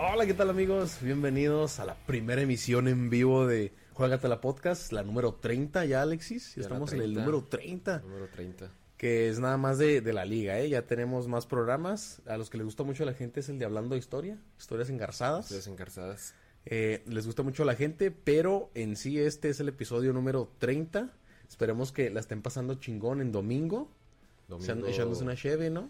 Hola, ¿qué tal amigos? Bienvenidos a la primera emisión en vivo de la Podcast, la número 30 ya, Alexis. Ya, estamos en el 30. número 30, Número 30. Que es nada más de, de la liga, ¿eh? Ya tenemos más programas. A los que les gusta mucho a la gente es el de Hablando de Historia, historias engarzadas. Ustedes encarzadas. Eh, les gusta mucho a la gente, pero en sí este es el episodio número 30. Esperemos que la estén pasando chingón en domingo. Domingo, Echándose una cheve, ¿no?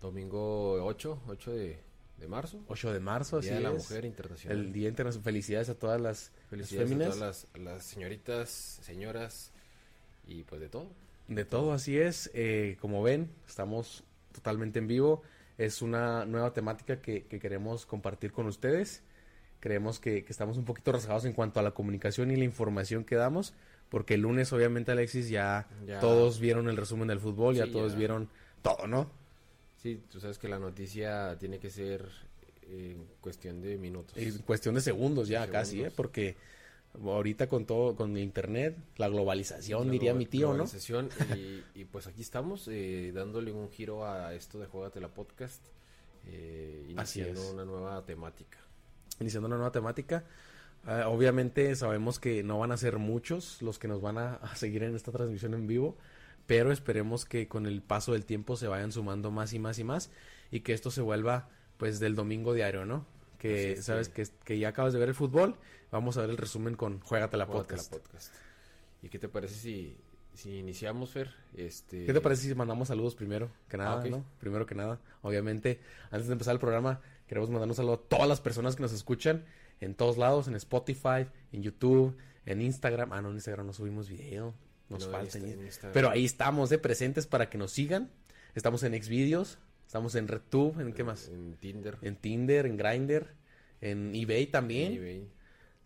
domingo 8, 8 de, de marzo. 8 de marzo, así Día de la es. Mujer Internacional. El Día Internacional. Felicidades a todas las, las Felicidades a féminas. todas las, las señoritas, señoras y pues de todo. De todo, así es. Eh, como ven, estamos totalmente en vivo. Es una nueva temática que, que queremos compartir con ustedes. Creemos que, que estamos un poquito rasgados en cuanto a la comunicación y la información que damos. Porque el lunes, obviamente, Alexis, ya, Ya. todos vieron el resumen del fútbol, ya Sí, todos ya. vieron todo, ¿no? Sí, tú sabes que la noticia tiene que ser en cuestión de minutos. En cuestión de segundos ya casi, ¿eh? Porque ahorita con todo, con internet, la globalización, La diría mi tío, ¿no? Y, y, pues aquí estamos eh, dándole un giro a esto de Juegatela Podcast. Eh, Así iniciando es. una nueva temática. iniciando una nueva temática. Ah, obviamente sabemos que no van a ser muchos los que nos van a, a seguir en esta transmisión en vivo, pero esperemos que con el paso del tiempo se vayan sumando más y más y más y que esto se vuelva pues del domingo diario, ¿no? Que es, sabes sí. que, que ya acabas de ver el fútbol, vamos a ver el resumen con Juegatela Juégatela Podcast. Podcast. ¿Y qué te parece si, si iniciamos, Fer? Este... ¿Qué te parece si mandamos saludos primero que nada, no? Primero que nada, obviamente, antes de empezar el programa, queremos mandar un saludo a todas las personas que nos escuchan en todos lados, en Spotify, en YouTube, en Instagram. Ah, no, en Instagram no subimos video, nos No, falta. Pero ahí estamos de presentes para que nos sigan. Estamos en Xvideos, estamos en RedTube, ¿en qué más? En Tinder. En Tinder, en Grindr, en eBay también. en eBay.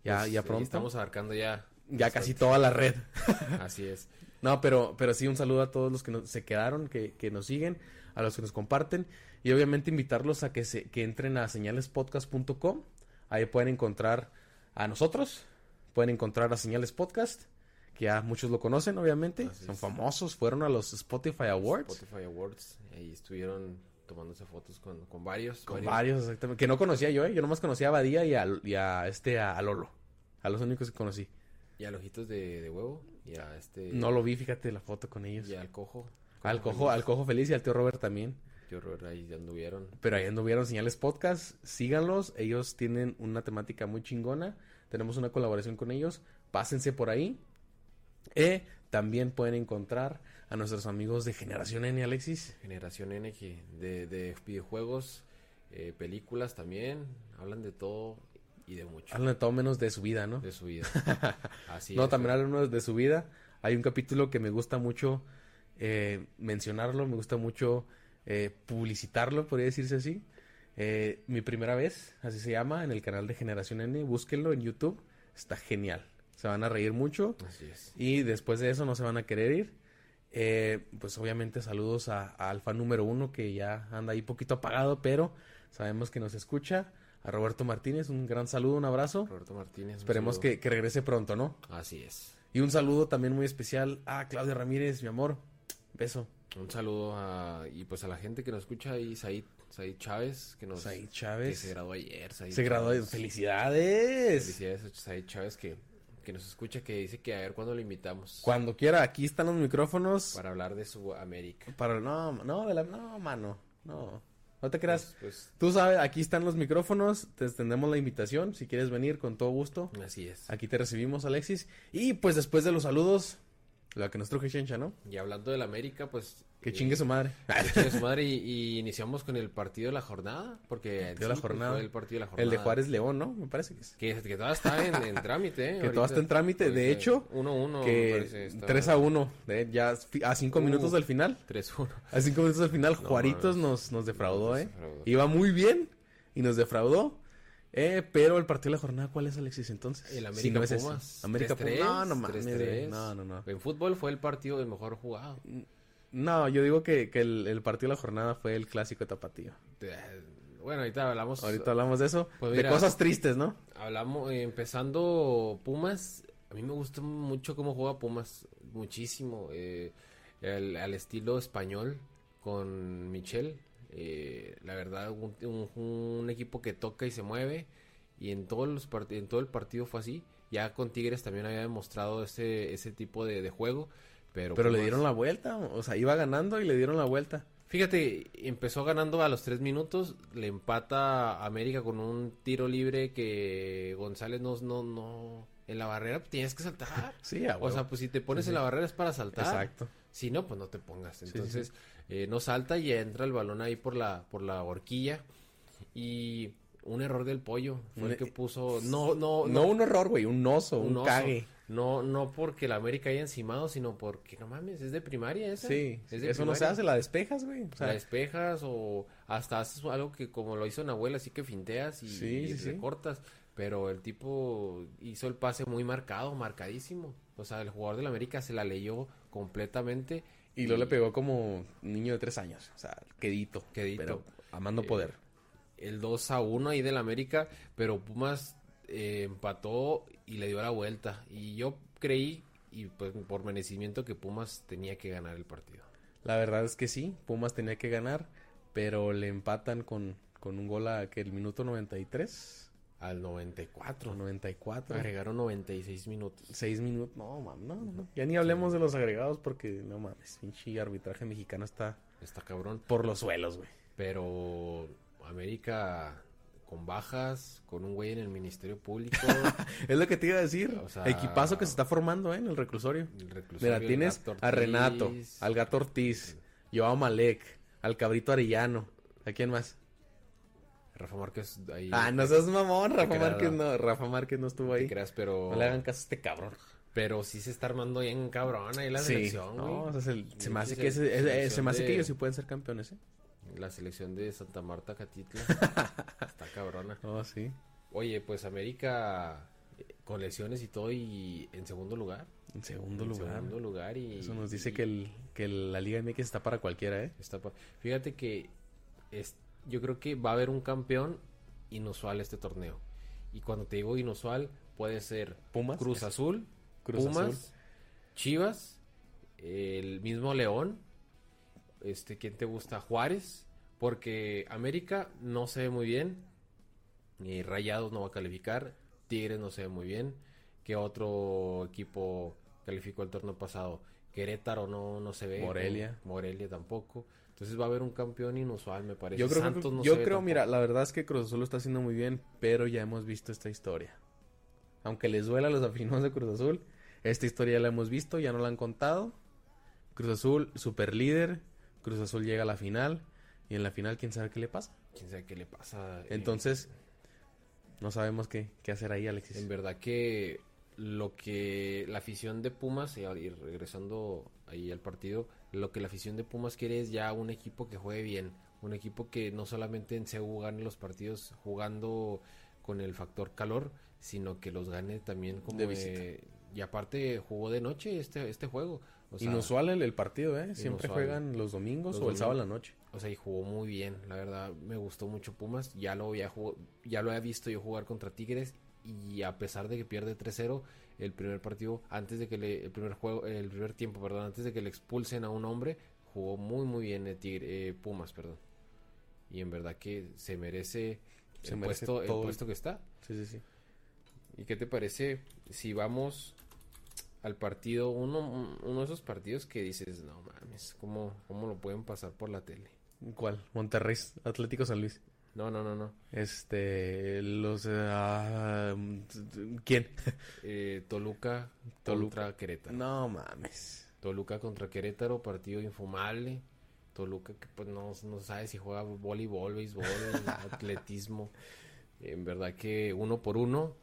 Ya, Pues, ya pronto. Estamos abarcando ya. Ya bastante. casi toda la red. Así es. No, pero, pero sí un saludo a todos los que nos- se quedaron, que, que nos siguen, a los que nos comparten y obviamente invitarlos a que se que entren a señalespodcast.com. Ahí pueden encontrar a nosotros, pueden encontrar a Señales Podcast, que ya muchos lo conocen, obviamente, Así son es. famosos, fueron a los Spotify Awards. Spotify Awards. Ahí estuvieron tomándose fotos con, con varios. Con varios, exactamente. Que no conocía yo, ¿eh? Yo nomás conocía a Badía y a, y a este, a, a Lolo. A los únicos que conocí. Y a los ojitos de, de huevo. Y a este. No lo vi, fíjate la foto con ellos. Y al cojo. Al cojo, al cojo feliz y al tío Robert también. Qué horror, ahí anduvieron. Pero ahí anduvieron señales podcast, síganlos, ellos tienen una temática muy chingona, tenemos una colaboración con ellos, pásense por ahí. Eh, también pueden encontrar a nuestros amigos de Generación N, Alexis. Generación N que de, de videojuegos, eh, películas también. Hablan de todo y de mucho. Hablan de todo menos de su vida, ¿no? De su vida. Así no, es, también hablan de su vida. Hay un capítulo que me gusta mucho eh, mencionarlo, me gusta mucho eh, publicitarlo, podría decirse así. Eh, mi primera vez, así se llama, en el canal de Generación N, búsquenlo en YouTube, está genial. Se van a reír mucho Así es. y después de eso no se van a querer ir. Eh, pues obviamente saludos a, a Alfa número uno que ya anda ahí poquito apagado, pero sabemos que nos escucha. A Roberto Martínez, un gran saludo, un abrazo. Roberto Martínez. Esperemos que, que regrese pronto, ¿no? Así es. Y un saludo también muy especial a Claudia Ramírez, mi amor. Beso. Un saludo a, y pues a la gente que nos escucha ahí, Said, Said Chávez, que nos Said que Chávez. se graduó ayer. Said Se graduó. ¡Felicidades! Felicidades a Said Chávez que, que nos escucha, que dice que a ver cuándo lo invitamos Cuando quiera, aquí están los micrófonos. para hablar de su América. Para, no, no, de la, no, mano. No. No te creas. Pues, Tú sabes, aquí están los micrófonos. Te extendemos la invitación. Si quieres venir, con todo gusto. pues, así es. Aquí te recibimos, Alexis. Y pues después de los saludos, la que nos truje Chencha, ¿no? Y hablando del América, pues... Que chingue su madre. que chingue su madre y, y iniciamos con el partido de la jornada, porque de la jornada. fue el partido de la jornada. El de Juárez León, ¿no? Me parece que es. Que, que todavía está en, en trámite, ¿eh? Que todavía está en trámite. De hecho, 1-1. que 3 a 1. eh, ya a 5 Uh. minutos del final. 3-1. A 5 minutos del final, No Juaritos mames. nos, nos defraudó, ¿eh? defraudó. Iba muy bien y nos defraudó. Eh, pero el partido de la jornada, ¿cuál es, Alexis, entonces? El América. Pumas. América 3-3, Pumas. No, no mames. 3-3. No, no, no. En fútbol fue el partido de mejor jugado. No, yo digo que, que el, el partido de la jornada fue el clásico de Tapatío. Bueno, ahorita hablamos. Ahorita hablamos de eso. Pues de cosas tristes, ¿no? Hablamos, eh, empezando Pumas. A mí me gusta mucho cómo juega Pumas. Muchísimo. eh, el- al estilo español con Michel. eh, la verdad, un, un- un equipo que toca y se mueve. Y en todos los en todo el partido fue así. Ya con Tigres también había demostrado ese, ese tipo de, de juego. Pero, Pero le dieron la vuelta. O sea, iba ganando y le dieron la vuelta. Fíjate, empezó ganando a los tres minutos, le empata a América con un tiro libre que González no, no, no, en la barrera tienes que saltar. Sí, O sea, pues si te pones Sí, en la barrera es para saltar. Exacto. Si no, pues no te pongas. sí, Entonces, eh, no salta y entra el balón ahí por la, por la horquilla. Y un error del pollo fue el que puso. No, no, No, no. un horror, güey. Un oso, un, oso. cague. No, no porque la América haya encimado, sino porque, no mames, es de primaria esa. Sí, Es de eso no se primaria. hace, la despejas, güey. O sea, la despejas o hasta haces algo que como lo hizo Nahuel, así que finteas y, Sí, y sí, sí. recortas. Pero el tipo hizo el pase muy marcado, marcadísimo. O sea, el jugador del América se la leyó completamente. y luego le pegó como niño de tres años. O sea, quedito. Quedito. Pero amando Eh, poder. El 2 a 1 ahí del América, pero Pumas eh, empató y le dio la vuelta. Y yo creí, y pues por merecimiento, que Pumas tenía que ganar el partido. La verdad es que sí, Pumas tenía que ganar, pero le empatan con, con un gol a que el minuto 93 Al 94. o 94. Agregaron 96 minutos. 6 minutos. No, mam, no, no. Ya ni hablemos de los agregados porque no mames, pinche arbitraje mexicano está Está cabrón. por los suelos, güey. Pero América con bajas, con un güey en el Ministerio Público, Es lo que te iba a decir. O sea- Equipazo que se está formando ¿eh? en el reclusorio. el reclusorio, Mira, tienes a Renato, al Gato Ortiz, Joao Malek, al Cabrito Arellano. ¿A quién más? Rafa Márquez ahí. Ah, no seas mamón, Rafa Márquez ¿no? Rafa Márquez no estuvo te ahí. creas, pero No le hagan caso a este cabrón. pero sí se está armando bien cabrón ahí la sí, selección, güey. no, o sea, se, se me hace que, se- selección se me hace que ellos sí pueden ser campeones, ¿eh? La selección de Santa Marta Catitla está cabrona. Oh, sí. Oye, pues América eh, con lesiones y todo y en segundo lugar. En segundo En lugar. segundo lugar y Eso nos dice y- que, el, que la Liga MX está para cualquiera, ¿eh? Está pa- Fíjate que es, yo creo que va a haber un campeón inusual este torneo. Y cuando te digo inusual, puede ser Pumas. Cruz Azul, Cruz Pumas, Azul. Chivas, el mismo León, este, ¿quién te gusta? Juárez, porque América no se ve muy bien, y Rayados no va a calificar, Tigres no se ve muy bien, ¿qué otro equipo calificó el torneo pasado? Querétaro no, no se ve. Morelia. Morelia tampoco. Entonces va a haber un campeón inusual, me parece. Yo creo, Santos que, no yo se ve creo tampoco. mira, la verdad es que Cruz Azul lo está haciendo muy bien, pero ya hemos visto esta historia. Aunque les duela a los aficionados de Cruz Azul, esta historia ya la hemos visto, ya no la han contado. Cruz Azul, super líder. Cruz Azul llega a la final. Y en la final, quién sabe qué le pasa. quién sabe qué le pasa. eh, Entonces, no sabemos qué, qué hacer ahí, Alexis. En verdad que lo que la afición de Pumas, y regresando ahí al partido, lo que la afición de Pumas quiere es ya un equipo que juegue bien, un equipo que no solamente en gane los partidos jugando con el factor calor, sino que los gane también como De visita. eh, y aparte jugó de noche este este juego. O sea, Inusual el, el partido, ¿eh? Siempre inusual. juegan los domingos Los o el sábado en la noche. O sea, y jugó muy bien, la verdad, me gustó mucho Pumas, ya lo había ya lo había visto yo jugar contra Tigres y a pesar de que pierde 3-0 el primer partido antes de que le el primer juego el primer tiempo, perdón, antes de que le expulsen a un hombre, jugó muy muy bien el Tigre, eh, Pumas, perdón. Y en verdad que se merece Se el merece puesto el todo el- puesto que está. Sí, sí, sí. ¿Y qué te parece si vamos al partido, uno, uno de esos partidos que dices, no mames, ¿cómo, ¿cómo lo pueden pasar por la tele? ¿Cuál? Monterrey, Atlético San Luis. No, no, no, no. Este, los... ah, ¿Quién? Eh, Toluca, Toluca. contra Querétaro. No mames. Toluca contra Querétaro, partido infumable. Toluca que pues no, no sabe si juega voleibol, béisbol, atletismo. En verdad que uno por uno,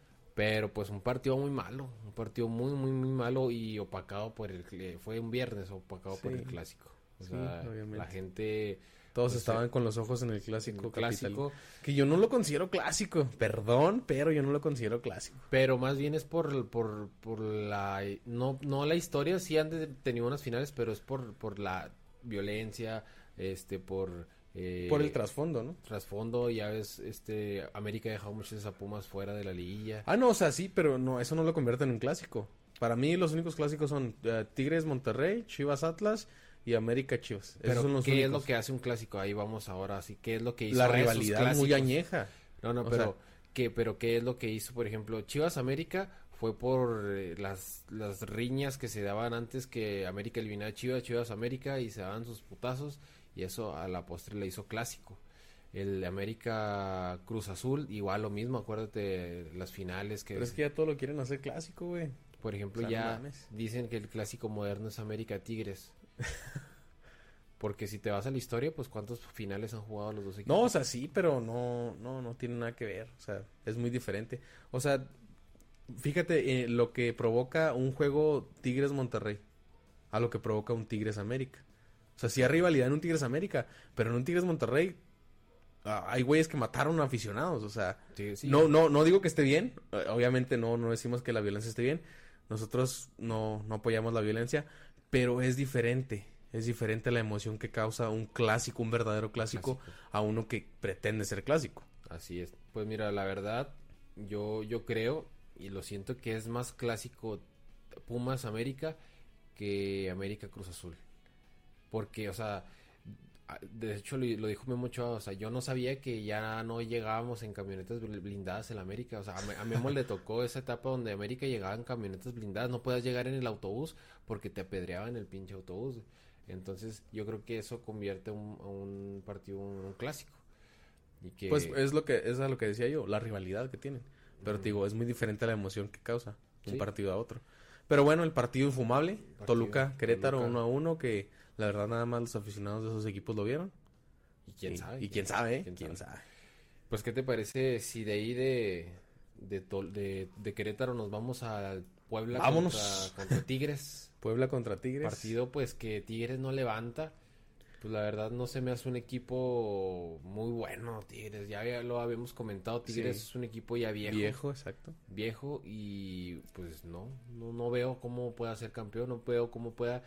pero pues un partido muy malo, un partido muy, muy, muy malo y opacado por el... cl- Fue un viernes opacado por el clásico. O Sí, sea, obviamente. la gente... Todos Pues, estaban eh, con los ojos en el en clásico. el clásico, capital- Que yo no lo considero clásico. Perdón, pero yo no lo considero clásico. pero más bien es por, por, por la... No, no la historia, sí han tenido unas finales, pero es por, por la violencia, este, por Eh, Por el trasfondo, ¿no? trasfondo, ya ves, este, América ha dejado muchos a Pumas fuera de la liguilla. Ah, no, o sea, sí, pero no, eso no lo convierte en un clásico. Para mí los únicos clásicos son eh, Tigres Monterrey, Chivas Atlas y América Chivas. Esos Pero, son los ¿qué es lo que hace un clásico? Ahí vamos ahora, así, ¿qué es lo que hizo La esos rivalidad muy añeja. No, no, O pero, sea- ¿qué, pero ¿qué es lo que hizo, por ejemplo, Chivas América? Fue por eh, las, las riñas que se daban antes que América eliminaba a Chivas, Chivas América y se daban sus putazos y eso a la postre le hizo clásico. El América Cruz Azul, igual lo mismo, acuérdate las finales que, Pero es que ya todo lo quieren hacer clásico, güey. por ejemplo, o sea, no ya dicen que el clásico moderno es América Tigres. Porque si te vas a la historia, pues cuántos finales han jugado los dos equipos. No, o sea, sí, pero no, no, no tiene nada que ver. O sea, es muy diferente. O sea, fíjate eh, lo que provoca un juego Tigres Monterrey a lo que provoca un Tigres América. O sea, sí hay rivalidad en un Tigres América, pero en un Tigres Monterrey ah, hay güeyes que mataron a aficionados. O sea, Sí, sí. no, no, no digo que esté bien. eh, Obviamente no, no decimos que la violencia esté bien. Nosotros no, no apoyamos la violencia, pero es diferente. Es diferente la emoción que causa un clásico, un verdadero clásico, a uno que pretende ser clásico. Así es. Pues mira, la verdad, yo, yo creo y lo siento que es más clásico Pumas América que América Cruz Azul. Porque, o sea, de hecho lo, lo dijo Memo Ochoa, o sea, yo no sabía que ya no llegábamos en camionetas bl- blindadas en América. O sea, a, a Memo le tocó esa etapa donde América llegaba en camionetas blindadas. No podías llegar en el autobús porque te apedreaban el pinche autobús. Entonces, yo creo que eso convierte un, a un partido un, clásico. Y que... Pues es lo que es a lo que decía yo, la rivalidad que tienen. Pero te digo, es muy diferente la emoción que causa un Sí. partido a otro. Pero bueno, el partido infumable, Partido, Toluca, Querétaro Toluca. 1 a 1, que la verdad nada más los aficionados de esos equipos lo vieron. ¿Y quién y, sabe? Y quién sabe. ¿Quién ¿Quién sabe? sabe? Pues, ¿qué te parece si de ahí de, de, Tol- de, de Querétaro nos vamos al Puebla Vámonos. Contra, contra Tigres? Puebla contra Tigres. Partido, pues, que Tigres no levanta. Pues, la verdad, no se me hace un equipo muy bueno, Tigres. Ya lo habíamos comentado, Tigres Sí. es un equipo ya viejo. Viejo, exacto. Viejo y, pues, no, no, no veo cómo pueda ser campeón, no veo cómo pueda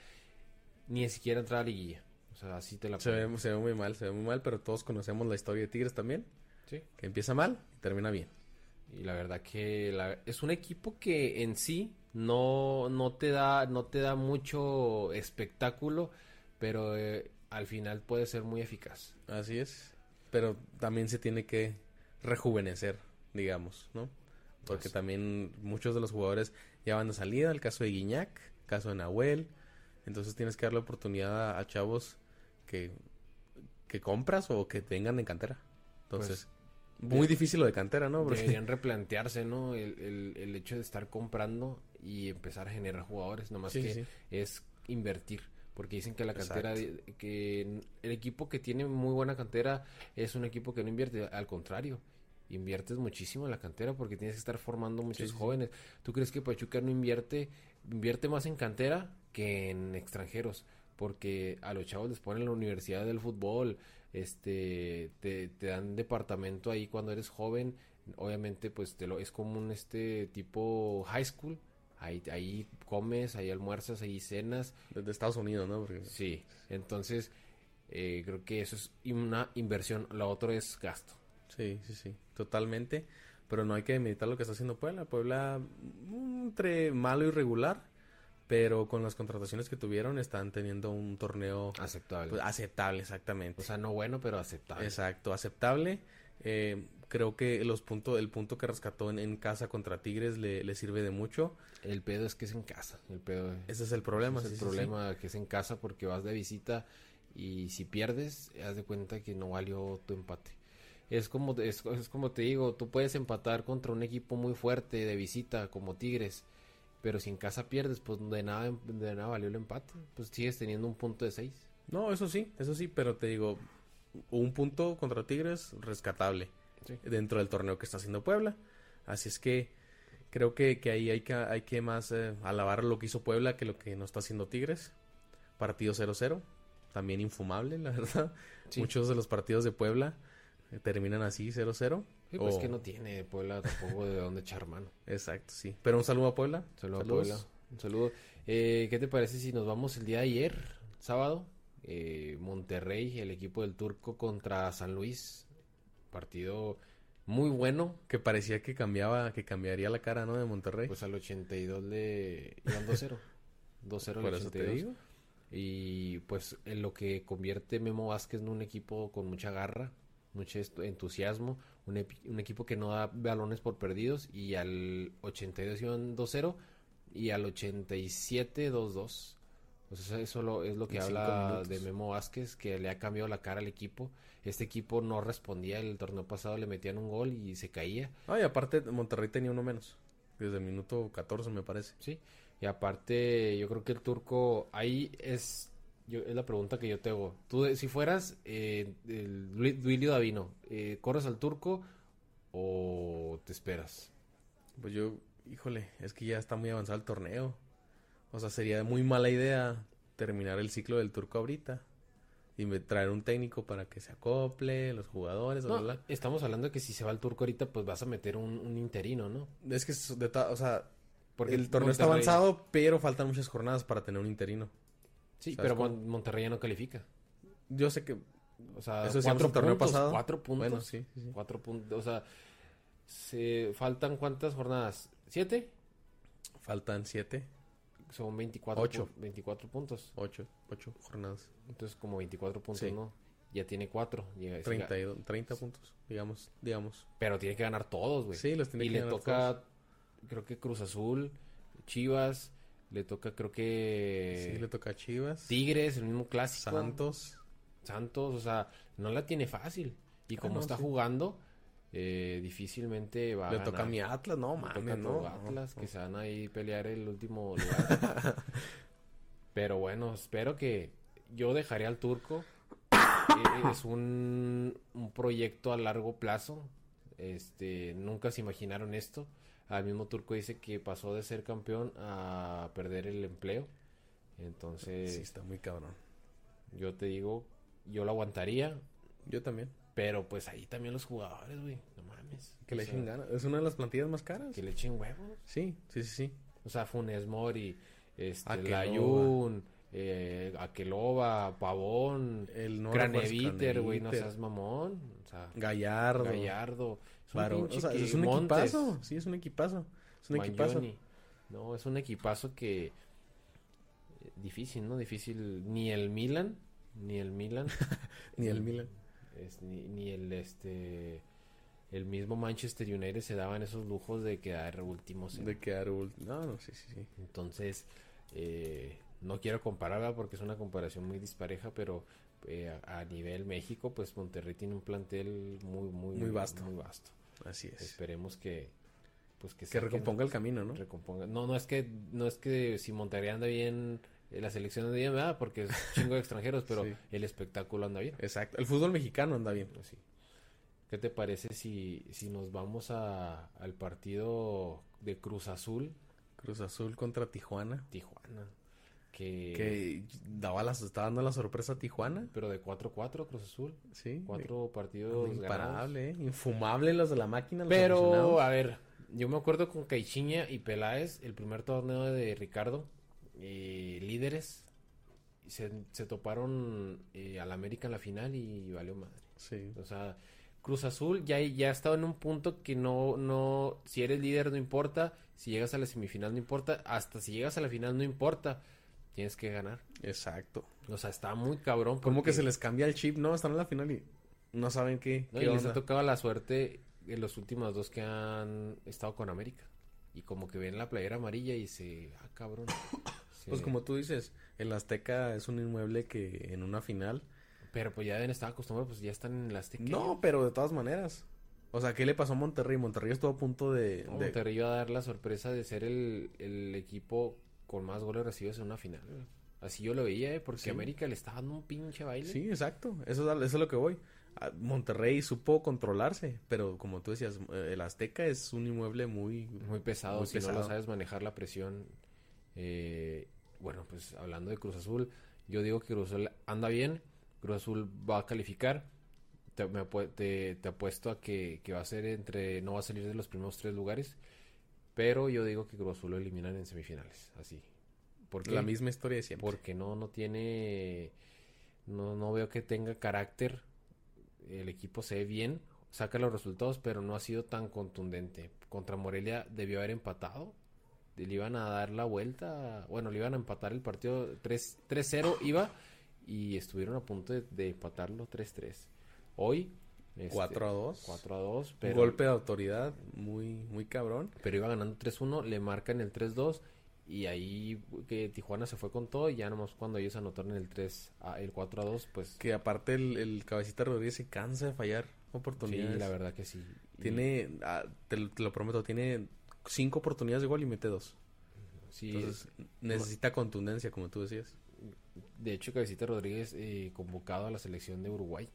ni siquiera entrar a liguilla. O sea, así te la Se ve, se ve muy mal, se ve muy mal, pero todos conocemos la historia de Tigres también, Sí. que empieza mal y termina bien. Y la verdad que la- es un equipo que en sí no, no te da, no te da mucho espectáculo, pero eh, al final puede ser muy eficaz. Así es. Pero también se tiene que rejuvenecer, digamos, ¿no? Porque Así. también muchos de los jugadores ya van de salida, el caso de Guiñac, el caso de Nahuel. Entonces tienes que darle oportunidad a, a chavos que, que compras o que vengan de cantera. Entonces, muy de- difícil lo de cantera, ¿no? Porque- Deberían replantearse, ¿no? El, el- el hecho de estar comprando y empezar a generar jugadores, nomás Sí, que sí. es invertir. Porque dicen que la cantera, que el equipo que tiene muy buena cantera es un equipo que no invierte, al contrario, inviertes muchísimo en la cantera porque tienes que estar formando muchos sí. jóvenes. ¿Tú crees que Pachuca no invierte, invierte más en cantera que en extranjeros? Porque a los chavos les ponen la universidad del fútbol, este, te, te dan departamento ahí cuando eres joven, obviamente pues te lo, es como un este tipo high school, ahí, ahí comes, ahí almuerzas, ahí cenas, Desde Estados Unidos, ¿no? Porque- sí, entonces eh, creo que eso es una inversión, lo otro es gasto. Sí, sí, sí, totalmente. Pero no hay que meditar lo que está haciendo Puebla. Puebla, mm, entre malo y regular, pero con las contrataciones que tuvieron, están teniendo un torneo Aceptable. pues, aceptable, exactamente. o sea, no bueno, pero aceptable. Exacto, aceptable. Eh, creo que los puntos, el punto que rescató en, en casa contra Tigres le, le sirve de mucho. El pedo es que es en casa, el pedo Ese es el problema. es el sí, sí, sí. problema que es en casa porque vas de visita y si pierdes, haz de cuenta que no valió tu empate. Es como, es, es como te digo, tú puedes empatar contra un equipo muy fuerte de visita como Tigres, pero si en casa pierdes, pues de nada, de nada valió el empate. Pues sigues teniendo un punto de seis. No, eso sí, eso sí, pero te digo, un punto contra Tigres rescatable Sí. dentro del torneo que está haciendo Puebla. Así es que creo que, que ahí hay que, hay que más eh, alabar lo que hizo Puebla que lo que no está haciendo Tigres. Partido 0-0, también infumable, la verdad. Sí. Muchos de los partidos de Puebla eh, terminan así 0-0. Sí, pues o- que no tiene Puebla tampoco de dónde echar mano. Exacto, sí. Pero un saludo a Puebla. Saludo a. Puebla. Un saludo. Eh, ¿Qué te parece si nos vamos el día de ayer, sábado? eh, Monterrey, el equipo del turco contra San Luis. Partido muy bueno. Que parecía que cambiaba, que cambiaría la cara, ¿no? De Monterrey. Pues al 82 le iban 2-0. 2-0 al Por eso te 82. digo. Y pues en lo que convierte Memo Vázquez en un equipo con mucha garra, mucho entusiasmo, un, un equipo que no da balones por perdidos y al 82 iban 2-0 y al 87 2-2. Pues eso, lo- es lo que habla minutos. de Memo Vázquez, que le ha cambiado la cara al equipo. Este equipo no respondía el torneo pasado, le metían un gol y se caía. Ah, y aparte Monterrey tenía uno menos. Desde el minuto 14 me parece. Sí, y aparte, yo creo que el turco, ahí es, yo, es la pregunta que yo te hago. Tú, si fueras eh, el Dui- Duilio Davino, eh, ¿corres al turco o te esperas? Pues yo, híjole, es que ya está muy avanzado el torneo. O sea, sería muy mala idea terminar el ciclo del turco ahorita. Y me- traer un técnico para que se acople, los jugadores, bla, No, bla, bla. estamos hablando de que si se va el turco ahorita, pues vas a meter un, un interino, ¿no? Es que, es de o sea, Porque el torneo está avanzado, pero faltan muchas jornadas para tener un interino. Sí, ¿Sabes pero cómo? Monterrey ya no califica. Yo sé que O sea, Eso cuatro torneo puntos, pasado. cuatro puntos. Bueno, sí, sí, sí. Cuatro puntos, o sea, se faltan cuántas jornadas? ¿Siete? faltan siete, Son 24, Ocho. pu- 24 puntos. ocho, ocho jornadas. Entonces como 24 puntos, Sí. ¿no? Ya tiene 4. 30, y do- 30 puntos, digamos, digamos. Pero tiene que ganar todos, güey. Sí, los tiene y que le ganar toca, todos. creo que Cruz Azul, Chivas, le toca creo que Sí, le toca a Chivas, Tigres, el mismo clásico. Santos. Santos, o sea, no la tiene fácil. Y Ah, como no, está sí. jugando, eh, difícilmente va a Le toca a mi Atlas, no Le toca mames, no. Atlas, no. que se van a ir pelear el último lugar. Pero bueno, espero que yo dejaré al turco. Eh, es un, un proyecto a largo plazo. Este, nunca se imaginaron esto. Al mismo turco dice que pasó de ser campeón a perder el empleo. Entonces, Sí, está muy cabrón. yo te digo, yo lo aguantaría. Yo también. Pero pues ahí también los jugadores, güey. No mames. Que le echen ganas. Es una de las plantillas más caras. Que le echen huevos. Sí, sí, sí, sí. O sea, Funes Mori, este, Aqueloba. Layun, eh, Aqueloba, Pavón, El Craneviter, güey, no seas mamón. O sea, Gallardo. Gallardo. Es un Varón, pinche o sea, que- es un Montes, equipazo. Sí, es un equipazo. Es un equipazo. No, es un equipazo que... eh, Difícil, ¿no? Difícil. Ni el Milan, ni el Milan. Ni el Milan. es- ni, ni el este... El mismo Manchester United se daban esos lujos de quedar últimos. en- De quedar ult- No, no, sí, sí, sí. Entonces, eh, no quiero compararla porque es una comparación muy dispareja, pero eh, a, nivel México, pues Monterrey tiene un plantel muy, muy, Muy vasto. Muy vasto. Así es. Esperemos que, pues que, Que recomponga el camino, ¿no? recomponga. No, no es que, no es que si Monterrey anda bien, eh, la selección anda bien, ¿verdad? Porque es chingo de extranjeros, pero Sí. el espectáculo anda bien. Exacto. El fútbol mexicano anda bien. Pues sí. ¿Qué te parece si, si nos vamos a, al partido de Cruz Azul, Cruz Azul contra Tijuana. Tijuana? Que, Que daba las, está dando la sorpresa a Tijuana. Pero de 4-4 Cruz Azul. Sí. Cuatro partidos. Imparable, ¿eh? Infumable los de la máquina. los Pero, a ver, yo me acuerdo con Caixinha y Peláez, el primer torneo de Ricardo, eh, líderes, se, se toparon eh, al América en la final y valió madre. Sí. O sea, Cruz Azul ya, ya ha estado en un punto que no, no, si eres líder no importa, si llegas a la semifinal no importa, hasta si llegas a la final no importa, tienes que ganar. Exacto. O sea, está muy cabrón. Como que porque- se les cambia el chip, ¿no? Están en la final y no saben qué, No, qué y les ha tocado la suerte en los últimos dos que han estado con América. Y como que ven la playera amarilla y se... Ah, cabrón. Se- Pues como tú dices, el Azteca es un inmueble que en una final... Pero pues ya deben estar acostumbrados, pues ya están en el Azteca. No, pero de todas maneras. O sea, ¿qué le pasó a Monterrey? Monterrey estuvo a punto de... No, de- Monterrey iba a dar la sorpresa de ser el, el equipo con más goles recibidos en una final. güey. Así yo lo veía, ¿eh? Porque Sí. América le está dando un pinche baile. Sí, exacto. Eso, es a- lo que voy. Ah, Monterrey supo controlarse, pero como tú decías, eh, el Azteca es un inmueble muy... Muy pesado, Muy si no lo sabes manejar la presión. Eh, bueno, pues hablando de Cruz Azul, yo digo que Cruz Azul anda bien, Cruz Azul va a calificar. Te, me te- te apuesto a que, que va a ser entre, no va a salir de los primeros tres lugares, pero yo digo que Cruz Azul lo eliminan en semifinales, así. ¿Por qué? La misma historia de siempre. Porque no, no tiene, No, no veo que tenga carácter. El equipo se ve bien, saca los resultados, pero no ha sido tan contundente. Contra Morelia debió haber empatado. Le iban a dar la vuelta. Bueno, le iban a empatar el partido 3-0 iba y estuvieron a punto de, de empatarlo 3-3. Hoy 4 a 2. 4 a 2. Pero, Un golpe de autoridad muy, muy cabrón. Pero iba ganando 3-1, le marcan el 3-2 y ahí que Tijuana se fue con todo y ya nomás cuando ellos anotaron el 3 a, el 4 a 2, pues... Que aparte el, el cabecita Rodríguez se cansa de fallar oportunidades. Sí, la verdad que sí. Tiene, ah, te, lo prometo, tiene 5 oportunidades de gol y mete 2. Sí. Entonces necesita contundencia, como tú decías. De hecho, Cabecita Rodríguez eh, convocado a la selección de Uruguay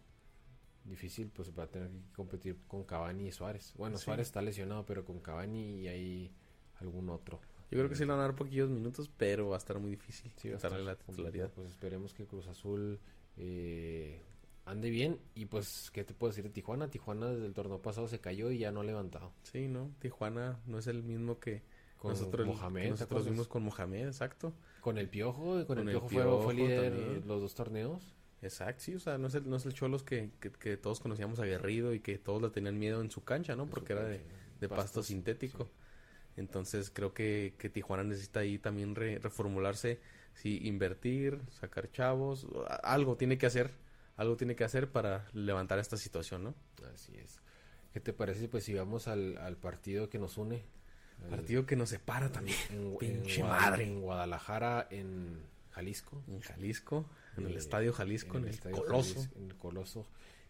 difícil, pues va a tener que competir con Cavani y Suárez. Bueno, Suárez está lesionado, pero con Cavani y ahí algún otro. Yo creo que sí le van a dar poquillos minutos, pero va a estar muy difícil. Sí, estar la titularidad. Pues esperemos que Cruz Azul eh, ande bien. Y pues, ¿qué te puedo decir de Tijuana? Tijuana desde el torneo pasado se cayó y ya no ha levantado. Sí, ¿no? Tijuana no es el mismo que con nosotros, Mohamed, nosotros vimos con Mohamed, exacto. Con el Piojo, con, el, Piojo, fue, fue líder los dos torneos. Exacto, sí, o sea, no es el, no es el Cholos que, que, todos conocíamos aguerrido y que todos le tenían miedo en su cancha, ¿no? Porque era de, pasto, sintético. Entonces creo que, que, Tijuana necesita ahí también reformularse, sí, invertir, sacar chavos, algo tiene que hacer, algo tiene que hacer para levantar esta situación, ¿no? Así es. ¿Qué te parece pues si vamos al, al partido que nos une? partido que nos separa también. En, Pinche madre. En Guadalajara, en Jalisco. En Jalisco, en el eh, Estadio Jalisco, en, el, Coloso. en el Coloso.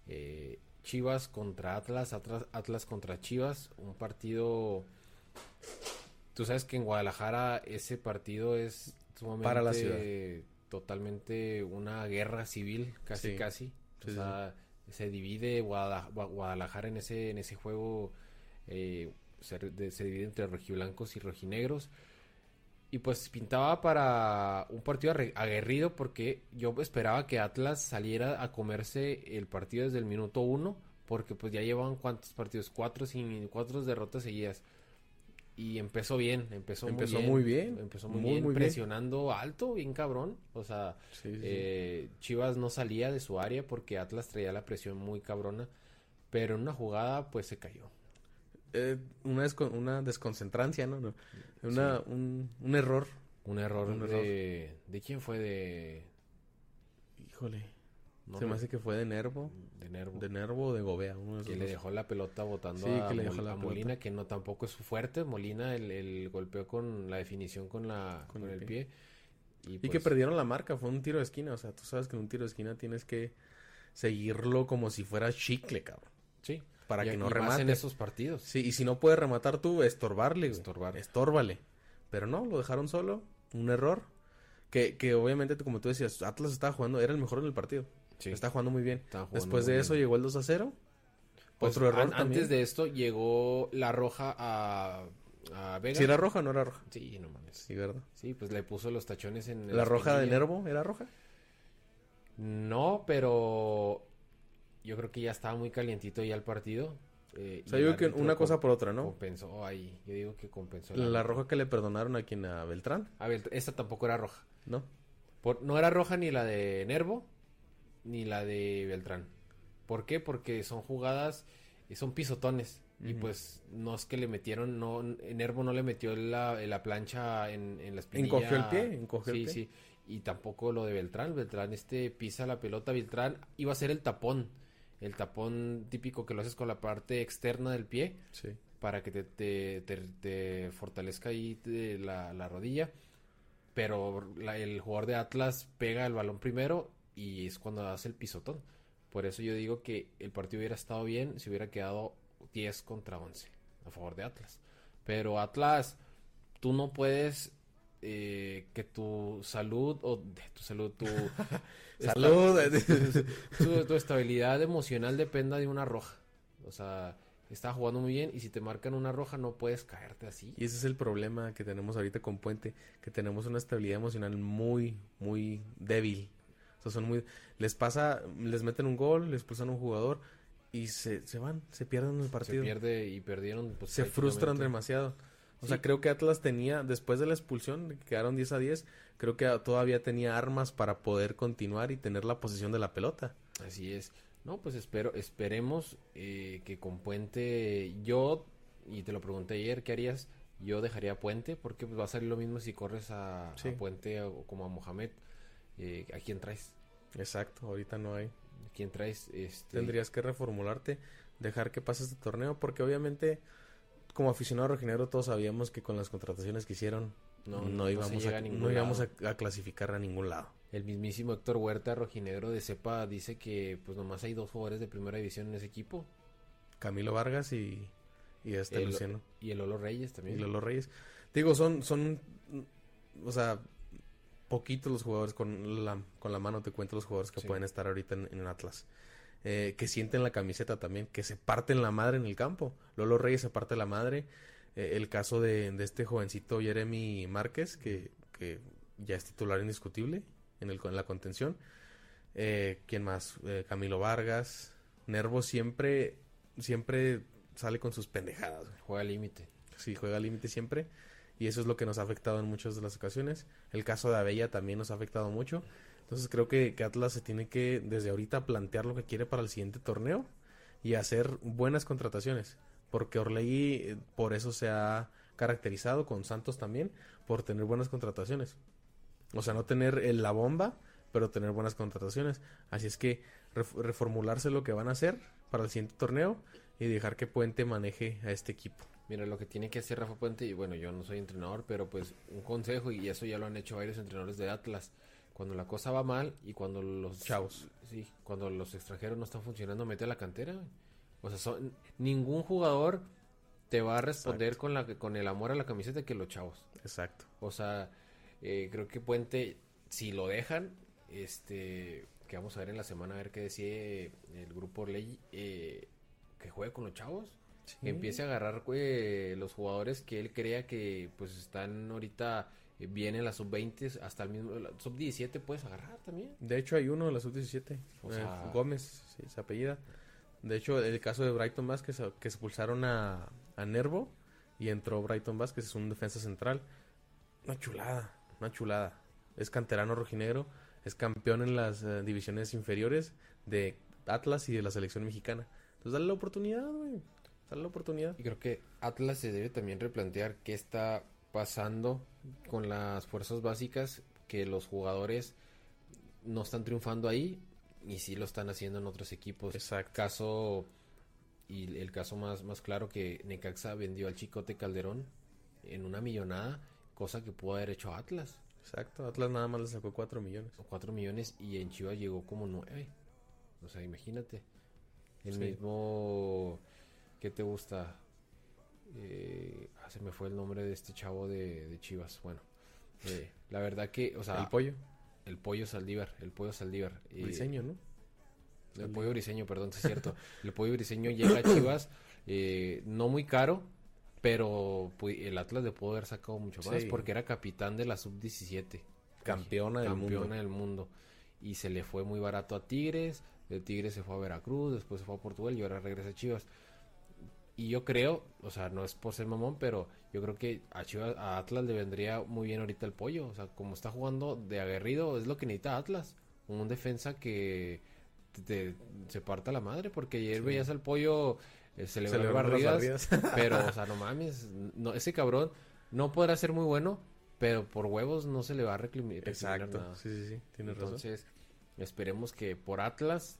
Eh, Chivas contra Atlas, Atlas, contra Chivas, un partido... Tú sabes que en Guadalajara ese partido es sumamente... Para la ciudad. Totalmente una guerra civil, casi casi. o sea, se divide Guadalajara en ese, en ese juego, eh, se, se divide entre rojiblancos y rojinegros. Y pues pintaba para un partido aguerrido porque yo esperaba que Atlas saliera a comerse el partido desde el minuto uno. Porque pues ya llevaban cuántos partidos, cuatro, sin, cuatro derrotas seguidas. Y empezó bien, empezó, empezó muy, bien, Empezó muy, bien, presionando alto, bien cabrón. O sea, eh, Chivas no salía de su área porque Atlas traía la presión muy cabrona. Pero en una jugada pues se cayó eh, una, una desconcentrancia, ¿no? no. Una, un, un, error. Un error. de, de... quién fue? De... Híjole. Se me hace que fue de Nervo. De Nervo. De Nervo o de Gobea. que le dejó la pelota botando a, la Molina, que no tampoco es su fuerte. Molina el, el golpeó con la definición con, la, con, el, pie. Y, que pues perdieron la marca. Fue un tiro de esquina. O sea, tú sabes que en un tiro de esquina tienes que seguirlo como si fuera chicle, cabrón. Sí para que no remate. en esos partidos. Sí, y si no puede rematar tú, estorbarle. Estorbar. Estórbale. Pero no, lo dejaron solo. Un error. Que, que obviamente, como tú decías, Atlas estaba jugando, era el mejor en el partido. Sí. Está jugando muy bien. Después de eso llegó el 2 a 0. Pues Otro error. antes de esto llegó la roja a, a Vega. ¿Sí era roja o no era roja? Sí, no mames. Sí, ¿verdad? Sí, pues le puso los tachones en. ¿La roja de Nervo era roja? No, pero yo creo que ya estaba muy calientito ya el partido. Eh, o sea, yo creo que una cosa por otra, ¿no? Compensó ahí. Yo digo que compensó. La, roja que le perdonaron a quien a Beltrán. A Beltrán. Esta tampoco era roja. ¿No? Por, no era roja ni la de Nervo ni la de Beltrán. ¿Por qué? Porque son jugadas, y son pisotones. Y pues no es que le metieron, no, Nervo no le metió la, la plancha en, en la espinilla. Encogió el pie, encogió sí, el pie. Sí, y tampoco lo de Beltrán. Beltrán este pisa la pelota, Beltrán iba a ser el tapón el tapón típico que lo haces con la parte externa del pie. Para que te, te, fortalezca ahí la, la, rodilla. Pero el jugador de Atlas pega el balón primero y es cuando hace el pisotón. Por eso yo digo que el partido hubiera estado bien si hubiera quedado 10 contra 11 a favor de Atlas. Pero Atlas, tú no puedes eh, que tu salud o de tu salud, tu salud, tu, estabilidad emocional dependa de una roja. O sea, está jugando muy bien y si te marcan una roja no puedes caerte así. Y ese es el problema que tenemos ahorita con Puente, que tenemos una estabilidad emocional muy, muy débil. O sea, son muy... Les pasa, les meten un gol, les expulsan un jugador y se, se van, se pierden el partido. Se pierde y perdieron. Pues, se frustran demasiado. O sea, creo que Atlas tenía, después de la expulsión, quedaron 10 a 10, creo que todavía tenía armas para poder continuar y tener la posición de la pelota. Así es. No, pues espero, esperemos eh, que con Puente, yo, y te lo pregunté ayer, ¿qué harías? Yo dejaría Puente, porque pues va a salir lo mismo si corres a, Puente o como a Mohamed. Eh, ¿A quién traes? Exacto, ahorita no hay. ¿A quién traes? Este... Tendrías que reformularte, dejar que pase este torneo, porque obviamente como aficionado rojinegro todos sabíamos que con las contrataciones que hicieron no, íbamos, a, no íbamos a, clasificar a ningún lado. El mismísimo Héctor Huerta, rojinegro de cepa, dice que pues nomás hay dos jugadores de primera división en ese equipo. Camilo Vargas y, y este Luciano. Y el Lolo Reyes también. Y Lolo Reyes. Digo, son, son, o sea, poquitos los jugadores con la, con la mano te cuento los jugadores que pueden estar ahorita en Atlas. Eh, que sienten la camiseta también, que se parten la madre en el campo. Lolo Reyes se parte la madre. Eh, el caso de, este jovencito Jeremy Márquez, que, que, ya es titular indiscutible en, el, en la contención. Eh, ¿Quién más? Eh, Camilo Vargas. Nervo siempre, siempre sale con sus pendejadas. Juega límite. Sí, juega límite siempre. Y eso es lo que nos ha afectado en muchas de las ocasiones. El caso de Abella también nos ha afectado mucho. Entonces creo que, Atlas se tiene que desde ahorita plantear lo que quiere para el siguiente torneo y hacer buenas contrataciones. Porque Orlegi eh, por eso se ha caracterizado con Santos también, por tener buenas contrataciones. O sea, no tener la bomba, pero tener buenas contrataciones. Así es que reformularse lo que van a hacer para el siguiente torneo y dejar que Puente maneje a este equipo. Mira, lo que tiene que hacer Rafa Puente, y bueno, yo no soy entrenador, pero pues un consejo, y eso ya lo han hecho varios entrenadores de Atlas cuando la cosa va mal y cuando los chavos, sí, cuando los extranjeros no están funcionando, mete a la cantera. O sea, son, ningún jugador te va a responder con la con el amor a la camiseta que los chavos. Exacto. O sea, eh, creo que Puente, si lo dejan, este, que vamos a ver en la semana a ver qué decide el grupo Ley, eh, que juegue con los chavos. Que empiece a agarrar eh, los jugadores que él crea que pues están ahorita viene la sub-20 hasta el mismo sub-17 puedes agarrar también. De hecho hay uno de la sub-17, eh, Gómez, sí, se apellida. De hecho, el caso de Brighton Vázquez que expulsaron a, a Nervo y entró Brighton Vázquez, es un defensa central. Una chulada, una chulada. Es canterano rojinegro, es campeón en las eh, divisiones inferiores de Atlas y de la selección mexicana. Entonces dale la oportunidad, güey. Dale la oportunidad. Y creo que Atlas se debe también replantear qué está pasando con las fuerzas básicas que los jugadores no están triunfando ahí y sí lo están haciendo en otros equipos. Exacto. Caso y el caso más, más claro que Necaxa vendió al Chicote Calderón en una millonada, cosa que pudo haber hecho Atlas. Exacto, Atlas nada más le sacó cuatro millones. cuatro millones y en Chivas llegó como nueve. O sea, imagínate. El mismo, ¿qué te gusta? Eh, ah, se me fue el nombre de este chavo de, Chivas. Bueno, eh, la verdad que, o sea, el pollo. El pollo Saldívar, el pollo Saldívar. Eh, briseño, ¿no? El pollo briseño, perdón, es cierto. el pollo briseño llega a Chivas, eh, no muy caro, pero el Atlas le pudo haber sacado mucho más porque era capitán de la sub-17. Campeona, del, campeona mundo. del mundo. Y se le fue muy barato a Tigres, de Tigres se fue a Veracruz, después se fue a Portugal y ahora regresa a Chivas. Y yo creo, o sea, no es por ser mamón, pero yo creo que a Chivas, a Atlas le vendría muy bien ahorita el pollo. O sea, como está jugando de aguerrido, es lo que necesita Atlas. Un defensa que te, se parta la madre, porque ayer veías al pollo, eh, se le ve barridas, pero, o sea, no mames, no, ese cabrón no podrá ser muy bueno, pero por huevos no se le va a reclamar Exacto, sí, sí, sí, tienes Entonces, esperemos que por Atlas,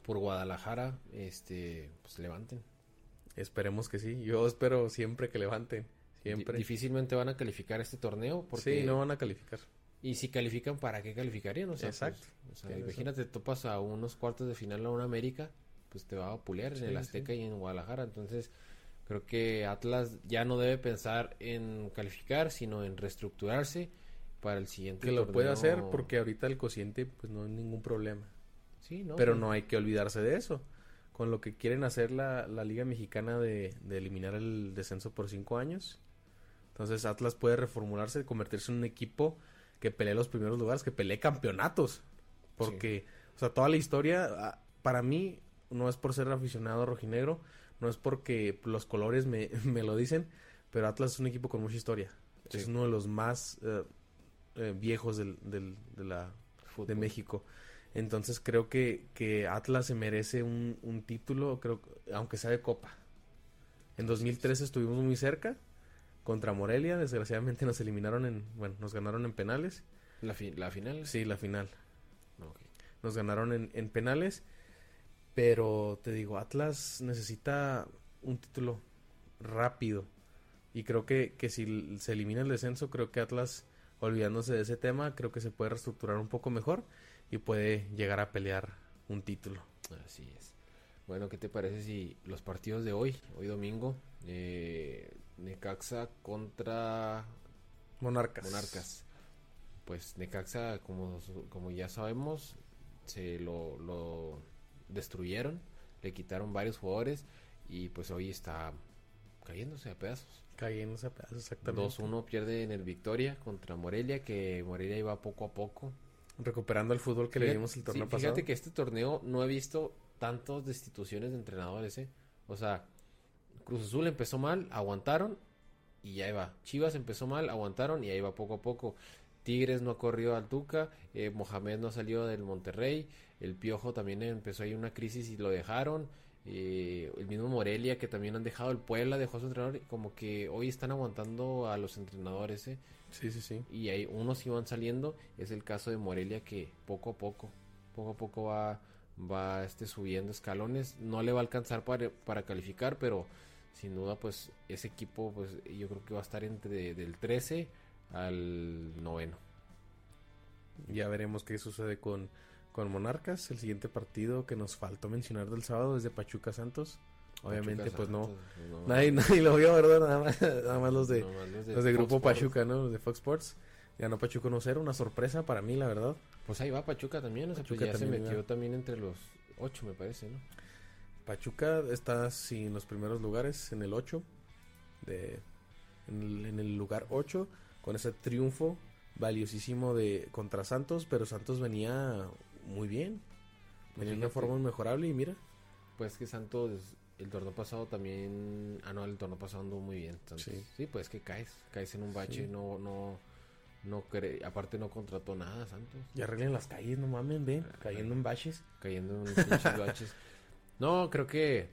por Guadalajara, este, pues levanten. Esperemos que sí. Yo espero siempre que levanten. Siempre. difícilmente van a calificar este torneo. Porque... Sí, no van a calificar. Y si califican, ¿para qué calificarían? O sea, Exacto. Pues, o sea, imagínate, topas a unos cuartos de final a una América, pues te va a pulear en el Azteca y en Guadalajara. Entonces, creo que Atlas ya no debe pensar en calificar, sino en reestructurarse para el siguiente Que lo puede hacer porque ahorita el cociente, pues no hay ningún problema. Sí, ¿no? Pero no hay que olvidarse de eso con lo que quieren hacer la, Liga Mexicana de, eliminar el descenso por cinco años. Entonces Atlas puede reformularse, convertirse en un equipo que pelee los primeros lugares, que pelee campeonatos. Porque, o sea, toda la historia, ah, para mí, no es por ser aficionado rojinegro, no es porque los colores me, me lo dicen, pero Atlas es un equipo con mucha historia. Sí. Es uno de los más eh, eh, viejos del, del- de, la, de. México. Entonces creo que, que Atlas se merece un, un título, creo, que- aunque sea de Copa. En 2013 estuvimos muy cerca contra Morelia, desgraciadamente nos eliminaron en, bueno, nos ganaron en penales. La, fi- la final. Sí, la final. Nos ganaron en, en penales. Pero te digo, Atlas necesita un título rápido. Y creo que, que si se elimina el descenso, creo que Atlas, olvidándose de ese tema, creo que se puede reestructurar un poco mejor y puede llegar a pelear un título. Así es. Bueno, ¿qué te parece si los partidos de hoy, hoy domingo, eh, Necaxa contra Monarcas. Monarcas? Pues Necaxa, como, como ya sabemos, se lo, lo destruyeron, le quitaron varios jugadores y pues hoy está cayéndose a pedazos. Cayéndose a pedazos, exactamente. 2-1 pierde en el Victoria contra Morelia, que Morelia iba poco a poco. Recuperando el fútbol que le dimos el torneo sí, pasado. Fíjate que este torneo no he visto tantas destituciones de entrenadores, ¿eh? O sea, Cruz Azul empezó mal, aguantaron y ya iba. Chivas empezó mal, aguantaron y ahí va poco a poco. Tigres no corrió al Tuca, eh, Mohamed no salió del Monterrey, el Piojo también empezó ahí una crisis y lo dejaron. Eh, el mismo Morelia que también han dejado, el Puebla dejó a su entrenador, como que hoy están aguantando a los entrenadores, ¿eh? Sí, sí, sí. y hay unos iban saliendo es el caso de Morelia que poco a poco poco a poco va va este subiendo escalones no le va a alcanzar para, para calificar pero sin duda pues ese equipo pues yo creo que va a estar entre del 13 al noveno Ya veremos qué sucede con, con Monarcas. El siguiente partido que nos faltó mencionar del sábado es de Pachuca Santos. Obviamente, Pachuca pues no. Santos, no, Nadie, nadie lo vio, ¿verdad? Nada más, nada más los de, los los de Grupo Sports. Pachuca, ¿no? Los de Fox Sports. Ganó Pachuca 1-0, una sorpresa para mí, la verdad. pues ahí va Pachuca también o sea, pues Pachuca ya se también metió va. también entre los ocho me parece no Pachuca está sí, en los primeros lugares, en el 8. De, en, el, en el lugar 8, con ese triunfo valiosísimo de contra Santos. Pero Santos venía muy bien. Venía de una forma inmejorable y mira. Pues que Santos el torneo pasado también, ah no, el torneo pasado anduvo muy bien. Santos. Sí. Sí. pues que caes, caes en un bache, Sí. no, no, no cre- aparte no contrató nada Santos, Ya arreglen las calles, no mamen, ven, cayendo en baches. cayendo en pinches baches. No, creo que,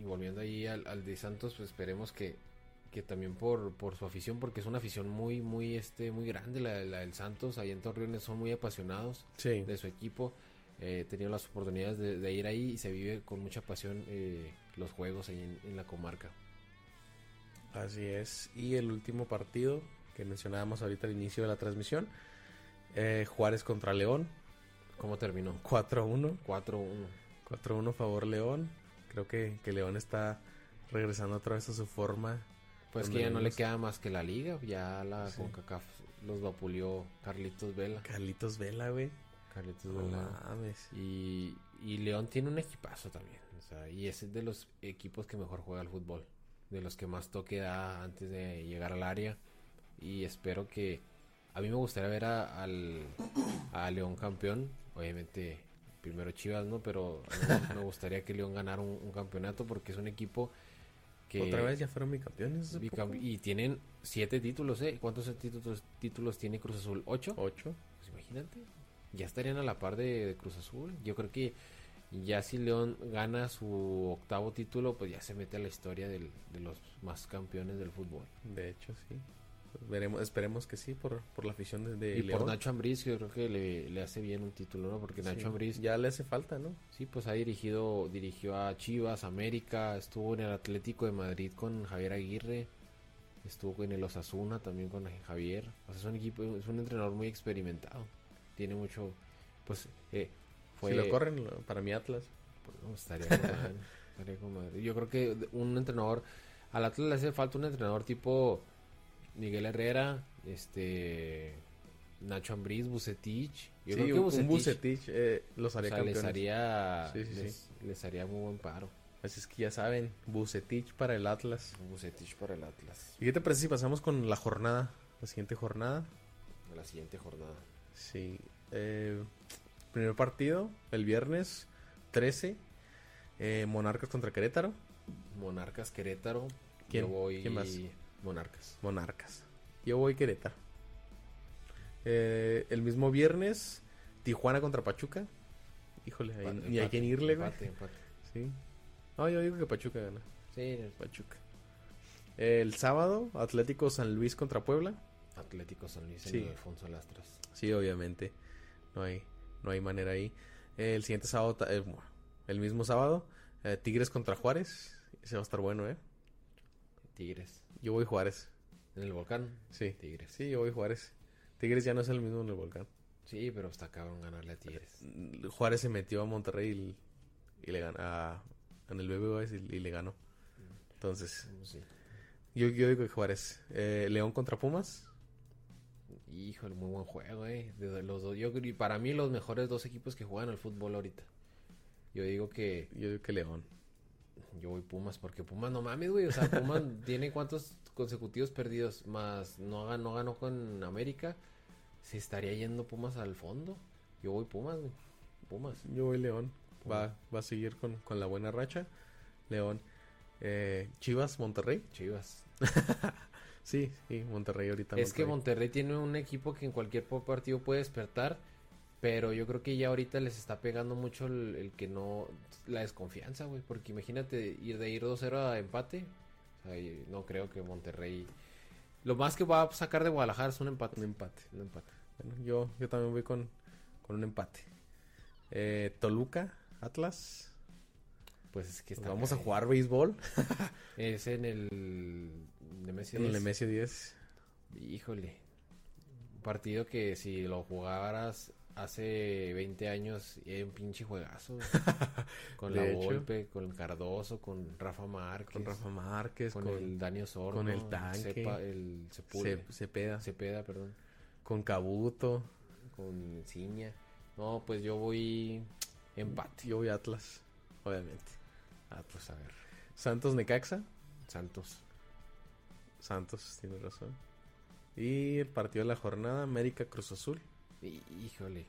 y volviendo ahí al, al de Santos, pues esperemos que, que también por, por su afición, porque es una afición muy, muy, este, muy grande la, la del Santos, ahí en Torreones son muy apasionados. Sí. de su equipo. Eh, he tenido las oportunidades de, de ir ahí y se vive con mucha pasión eh, los juegos ahí en, en la comarca. Así es. Y el último partido que mencionábamos ahorita al inicio de la transmisión. eh, Juárez contra León. ¿Cómo terminó? 4-1. 4-1. 4-1 favor León. Creo que, que León está regresando otra vez a su forma. Pues que ya no le queda más que la liga. Ya la Sí. CONCACAF los vapuleó Carlitos Vela. Carlitos Vela, güey. Carlitos No Vela. mames. Y, y León tiene un equipazo también. O sea, y es de los equipos que mejor juega al fútbol. De los que más toque da antes de llegar al área. Y espero que. A mí me gustaría ver a, al, a León campeón. Obviamente, primero Chivas, ¿no? Pero me gustaría que León ganara un, un campeonato porque es un equipo que. Otra vez ya fueron bicampeones. Y tienen siete títulos, ¿eh? ¿Cuántos títulos, títulos tiene Cruz Azul? ¿Ocho? Ocho. Pues imagínate, ya estarían a la par de, de Cruz Azul. Yo creo que ya si León gana su octavo título, pues ya se mete a la historia del- de los más campeones del fútbol. De hecho, sí. Veremos, esperemos que sí, por, por la afición de, de y León. por Nacho Ambriz, yo creo que le, le hace bien un título, ¿no? Porque Nacho Sí, Ambriz, Ya le hace falta, ¿no? sí, pues ha dirigido, dirigió a Chivas, América, estuvo en el Atlético de Madrid con Javier Aguirre, estuvo en el Osasuna también con Javier. O sea, es un equipo, es un entrenador muy experimentado. Tiene mucho, pues, eh, fue... Si lo corren, para mi Atlas. Pues no, estaría con estaría con madre. Yo creo que un entrenador, al Atlas le hace falta un entrenador tipo Miguel Herrera, este Nacho Ambriz, Bucetich. Yo sí, creo que un- Bucetich, un Bucetich eh, los o haría sea, campeones. les haría, Sí, sí, les, les haría muy buen paro. Así es que ya saben, Bucetich para el Atlas. Bucetich para el Atlas ¿Y qué te parece si pasamos con la jornada? La siguiente jornada. la siguiente jornada. Sí. eh, primer partido, el viernes 13. eh, Monarcas contra Querétaro. Monarcas Querétaro. ¿Quién? Yo voy ¿Quién vas? Monarcas. Monarcas. Yo voy Querétaro. Eh, el mismo viernes, Tijuana contra Pachuca. Híjole, ahí- Empate, ni hay quien irle, güey. empate, empate. Sí. No, yo digo que Pachuca gana. Sí, Pachuca. El sábado, Atlético San Luis contra Puebla. Atlético San Luis Sí. Alfonso Lastras. Sí, obviamente. No hay, no hay manera ahí. El siguiente sábado, eh, el mismo sábado, eh, Tigres contra Juárez. Ese va a estar bueno, ¿eh? Tigres. Yo voy Juárez. En el volcán. Sí. Tigres. Sí, yo voy Juárez. Tigres ya no es el mismo en el volcán. Sí, pero está cabrón ganarle a Tigres. Mm, Juárez se metió a Monterrey y, y le ganó a- en el BBVA y, y le ganó. Entonces, Sí. yo, yo digo que Juárez. Eh, León contra Pumas. Híjole, muy buen juego, eh. De los dos, yo para mí los mejores dos equipos que juegan al fútbol ahorita. Yo digo que Yo digo que León. Yo voy Pumas porque Pumas no mames, güey, o sea, Pumas tiene cuántos consecutivos perdidos más no ganó, no ganó con América. Se estaría yendo Pumas al fondo. Yo voy Pumas, güey. Pumas. Yo voy León. Va, va a seguir con, con la buena racha. León. Eh, Chivas, Monterrey. Chivas. Sí, sí, Monterrey ahorita. Es que Monterrey. Tiene un equipo que en cualquier partido puede despertar, pero yo creo que ya ahorita les está pegando mucho el, el que no, la desconfianza, güey, porque imagínate ir de ir 2-0 a empate, o sea, y no creo que Monterrey, lo más que va a sacar de Guadalajara es un empate. Un empate. Un empate. Bueno, yo, yo también voy con, con un empate. Eh, Toluca, Atlas. Pues es que Pues está vamos a jugar béisbol Es en el Nemesio en el 10. Nemesio 10. Híjole. Un partido que si lo jugaras hace 20 años era un pinche juegazo. con la. Volpe, con Cardoso, con Rafa Márquez, Con Rafa Márquez, con, con, el Dani Osorno, con el Tanque, Cepa- el Sepule, Ce- Cepeda, Cepeda, perdón, con Cabuto. con Ciña. No, pues yo voy empate. Yo voy Atlas, obviamente. Ah, pues a ver, Santos Necaxa. Santos. Santos, tiene razón. Y el partido de la jornada, América Cruz Azul. Hí- Híjole.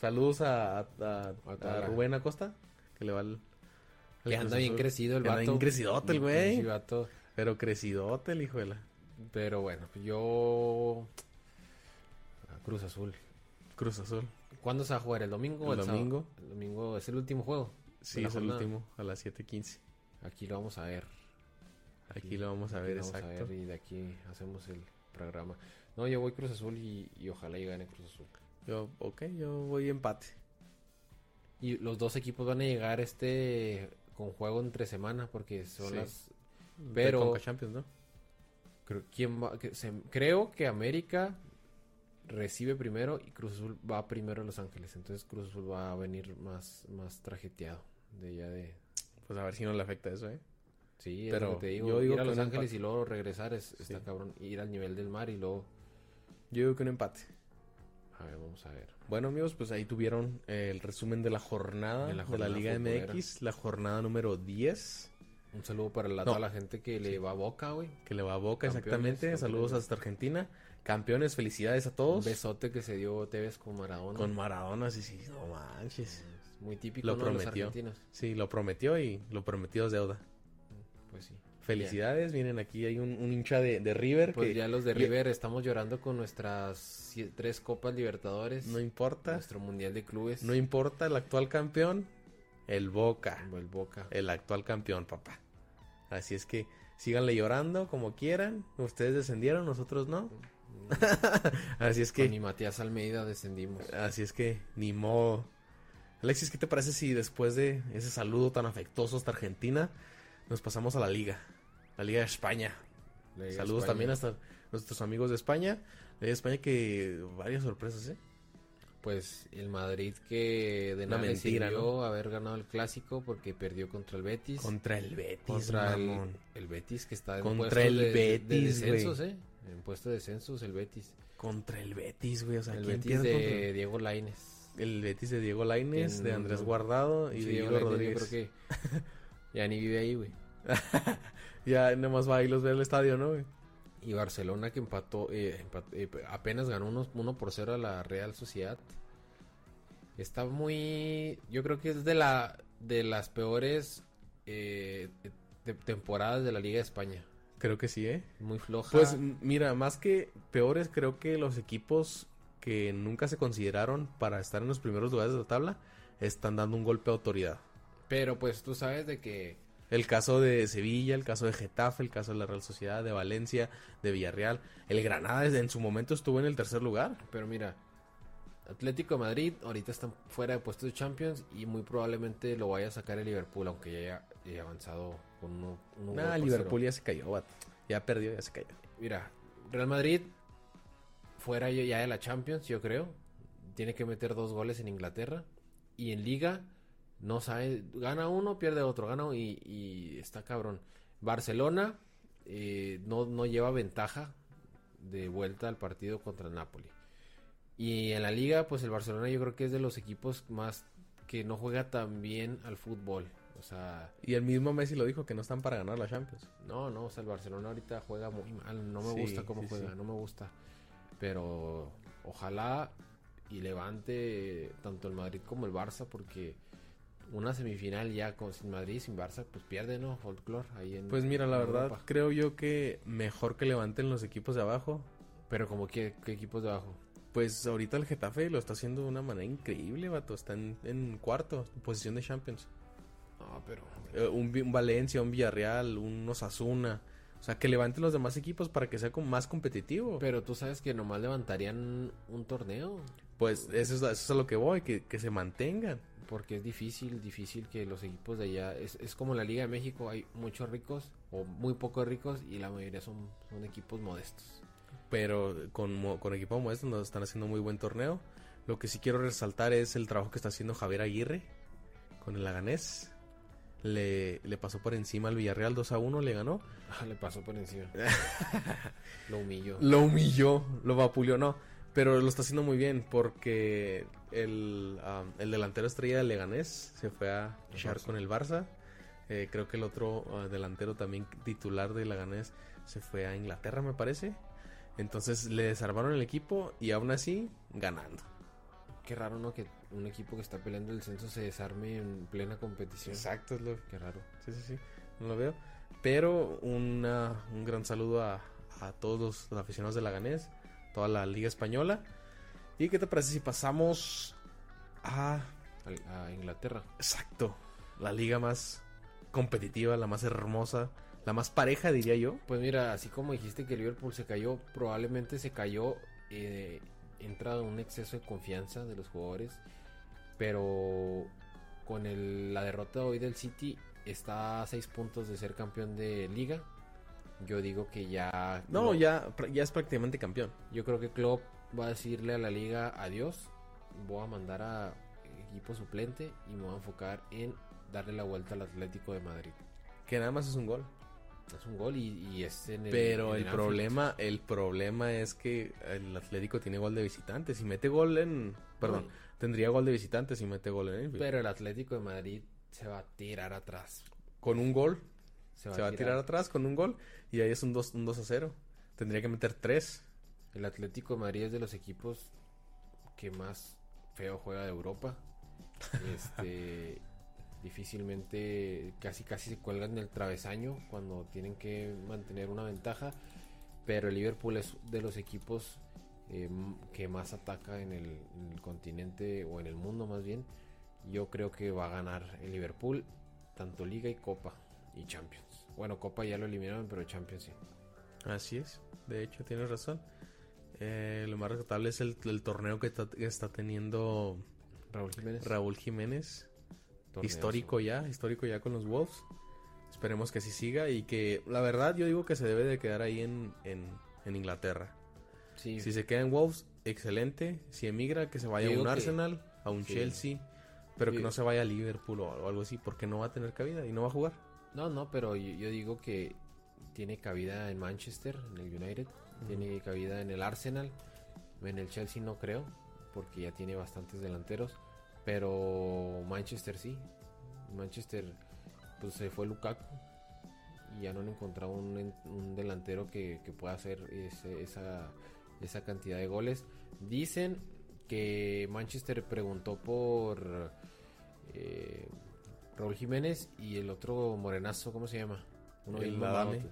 Saludos a, a- a- A a Rubén Acosta, que le va al. Que anda bien crecido el Que anda vato. bien crecidote el güey. Vato. Pero crecidote el hijo de la. Pero bueno, pues yo. a Cruz Azul. Cruz Azul. ¿Cuándo se va a jugar? ¿El domingo o El el sábado? domingo. El domingo es el último juego. Sí, es el último, a las 7:15. Aquí lo vamos a ver. Aquí lo vamos a ver, vamos exacto. ver y de aquí hacemos el programa. No, yo voy Cruz Azul y, y ojalá y gane Cruz Azul. Yo, ok, yo voy empate. Y los dos equipos van a llegar este con juego entre semana porque son Sí. las... Pero- Conca Champions, ¿no? Creo, ¿quién va? que se- creo que América recibe primero y Cruz Azul va primero a Los Ángeles. Entonces Cruz Azul va a venir más, más trajeteado de ya de... Pues a ver si no le afecta eso, ¿eh? Sí, Pero pero te digo, yo digo ir a que Los Ángeles empate. y luego regresar es, está Sí. cabrón. Ir al nivel del mar y luego... Yo digo que un empate. A ver, vamos a ver. Bueno, amigos, pues ahí tuvieron eh, el resumen de la jornada De de la Liga futbolera. MX, la jornada número 10, Un saludo para la, No. toda la gente que le va a Boca, güey. que le va a Boca, Campeones, exactamente. Saludos hasta Argentina. Campeones, felicidades a Un todos. besote que se dio Tevez con Maradona. Con Maradona, sí, sí, no manches. Es Muy típico Lo ¿no? de los prometió. argentinos. Sí, lo prometió y lo prometió es deuda. Pues sí. Felicidades, vienen aquí, hay un, un hincha de, de River Pues que ya los de River estamos llorando con nuestras tres Copas Libertadores. no importa, Nuestro Mundial de Clubes. no importa el actual campeón, el Boca, El Boca. el actual campeón, papá. Así es que síganle llorando como quieran. Ustedes descendieron, nosotros no. Así es que, mi Matías Almeida descendimos. así es que, ni modo. Alexis, ¿qué te parece si después de ese saludo tan afectuoso hasta Argentina, nos pasamos a la liga? La Liga de España. Liga Saludos España. también hasta nuestros amigos de España. La Liga de España que varias sorpresas, ¿eh? Pues el Madrid que de Una nada le mentira, sirvió haber ganado el clásico porque perdió contra el Betis. Contra el Betis, contra el, el Betis que está en Contra el de, Betis, güey. descensos, ¿eh? En puesto de descensos el Betis. Contra el Betis, güey. O sea, el ¿quién Betis pierde de contra Diego Laines. el Betis de Diego Laines, Que de Andrés no- Guardado y Sí, de Diego Diego Lainez, Rodríguez? Yo creo que ya ni vive ahí, güey. Ya nomás va ahí los ve al estadio, ¿no, güey? Y Barcelona que empató, eh, eh, apenas ganó 1 por 0 a la Real Sociedad. Está muy, yo creo que es de la de las peores eh, de- temporadas de la Liga de España. Creo que sí, ¿eh? Muy floja. Pues mira, más que peores, creo que los equipos que nunca se consideraron para estar en los primeros lugares de la tabla están dando un golpe de autoridad. Pero pues tú sabes de que El caso de Sevilla, el caso de Getafe, el caso de la Real Sociedad, de Valencia, de Villarreal. El Granada desde en su momento estuvo en el tercer lugar. Pero mira, Atlético de Madrid ahorita están fuera de puestos de Champions y muy probablemente lo vaya a sacar el Liverpool, aunque ya haya, ya haya avanzado con uno, un Nah, Liverpool cero. ya se cayó. Ya perdió, ya se cayó. Mira, Real Madrid fuera ya de la Champions, yo creo. Tiene que meter dos goles en Inglaterra y en Liga no sabe, gana uno, pierde otro, gana y, y está cabrón. Barcelona eh, no, no lleva ventaja de vuelta al partido contra el Napoli. Y en la liga, pues el Barcelona yo creo que es de los equipos más que no juega tan bien al fútbol. O sea, Y el mismo Messi lo dijo que no están para ganar la Champions. no, no, o sea, el Barcelona ahorita juega muy mal. No me Sí, gusta cómo sí, juega, sí. no me gusta. Pero ojalá y levante tanto el Madrid como el Barça porque una semifinal ya con sin Madrid sin Barça pues pierde, ¿no? Folklore ahí en Pues mira, la verdad, creo yo que mejor que levanten los equipos de abajo. Pero como que ¿qué equipos de abajo. Pues ahorita el Getafe lo está haciendo de una manera increíble, vato. Está en, en cuarto, posición de Champions. No, pero Eh, un, un Valencia, un Villarreal, un Osasuna. O sea, que levanten los demás equipos para que sea más competitivo. pero tú sabes que nomás levantarían un torneo Pues eso es, eso es a lo que voy, que, que se mantengan. Porque es difícil, difícil que los equipos de allá es, es como la Liga de México, hay muchos ricos o muy pocos ricos y la mayoría son, son equipos modestos. Pero con, con equipo como este nos están haciendo muy buen torneo. Lo que sí quiero resaltar es el trabajo que está haciendo Javier Aguirre con el Laganés. Le, le pasó por encima al Villarreal 2 a 1, le ganó. Ah, le pasó por encima. Lo humilló. Lo humilló, lo vapuleó, no. Pero lo está haciendo muy bien porque el, el delantero estrella del Leganés se fue a Barça. con el Barça. Eh, creo que el otro ah, delantero también titular del Leganés se fue a Inglaterra, me parece. Entonces le desarmaron el equipo y aún así ganando. Qué raro, ¿no? Que un equipo que está peleando el censo se desarme en plena competición. Exacto, es lo, Qué raro. Sí, sí, sí. No lo veo. Pero una- un gran saludo a, a todos los, aficionados de Laganés, toda la Liga Española. ¿Y qué te parece si pasamos a. Inglaterra. Exacto. La liga más competitiva, la más hermosa, la más pareja, diría yo. Pues mira, así como dijiste que Liverpool se cayó, probablemente se cayó. Eh, entra un exceso de confianza de los jugadores. Pero con el- la derrota hoy del City está a 6 puntos de ser campeón de liga. Yo digo que ya... No, ya, ya es prácticamente campeón. Yo creo que Klopp va a decirle a la liga adiós. Voy a mandar a equipo suplente y me voy a enfocar en darle la vuelta al Atlético de Madrid. Que nada más es un gol. Es un gol y, y es en el. Pero en el problema, el problema es que el Atlético tiene gol de visitante. Si mete gol en. Perdón, tendría gol de visitante si mete gol en. Pero el Atlético de Madrid se va a tirar atrás. Con un gol Se Se va a tirar atrás con un gol y ahí es un 2, un 2 a 0. Tendría que meter 3. El Atlético de Madrid es de los equipos que más feo juega de Europa. Este. difícilmente casi casi se cuelgan del travesaño cuando tienen que mantener una ventaja. Pero el Liverpool es de los equipos eh, que más ataca en el, en el continente o en el mundo más bien. Yo creo que va a ganar el Liverpool tanto Liga y Copa y Champions. Bueno, Copa ya lo eliminaron, pero Champions sí. Así es. De hecho, tienes razón. Eh, lo más rescatable es el, el torneo que está, que está teniendo Raúl Jiménez. Raúl Jiménez. torneazo. Histórico ya, histórico ya con los Wolves. Esperemos que así siga y que la verdad yo digo que se debe de quedar ahí en, en, en Inglaterra. Sí, Si se queda en Wolves, excelente. Si emigra, que se vaya a un que- Arsenal, a un sí. Chelsea. Pero que no se vaya a Liverpool o algo así, porque no va a tener cabida y no va a jugar. No, no, pero yo, yo digo que tiene cabida en Manchester, en el United, tiene cabida en el Arsenal, en el Chelsea no creo, porque ya tiene bastantes delanteros, pero Manchester sí. Manchester, pues se fue Lukaku y ya no han encontrado un, delantero que, que pueda hacer ese- esa, esa cantidad de goles. Dicen que Manchester preguntó por eh, Raúl Jiménez y el otro morenazo, ¿cómo se llama? Uno El Adame.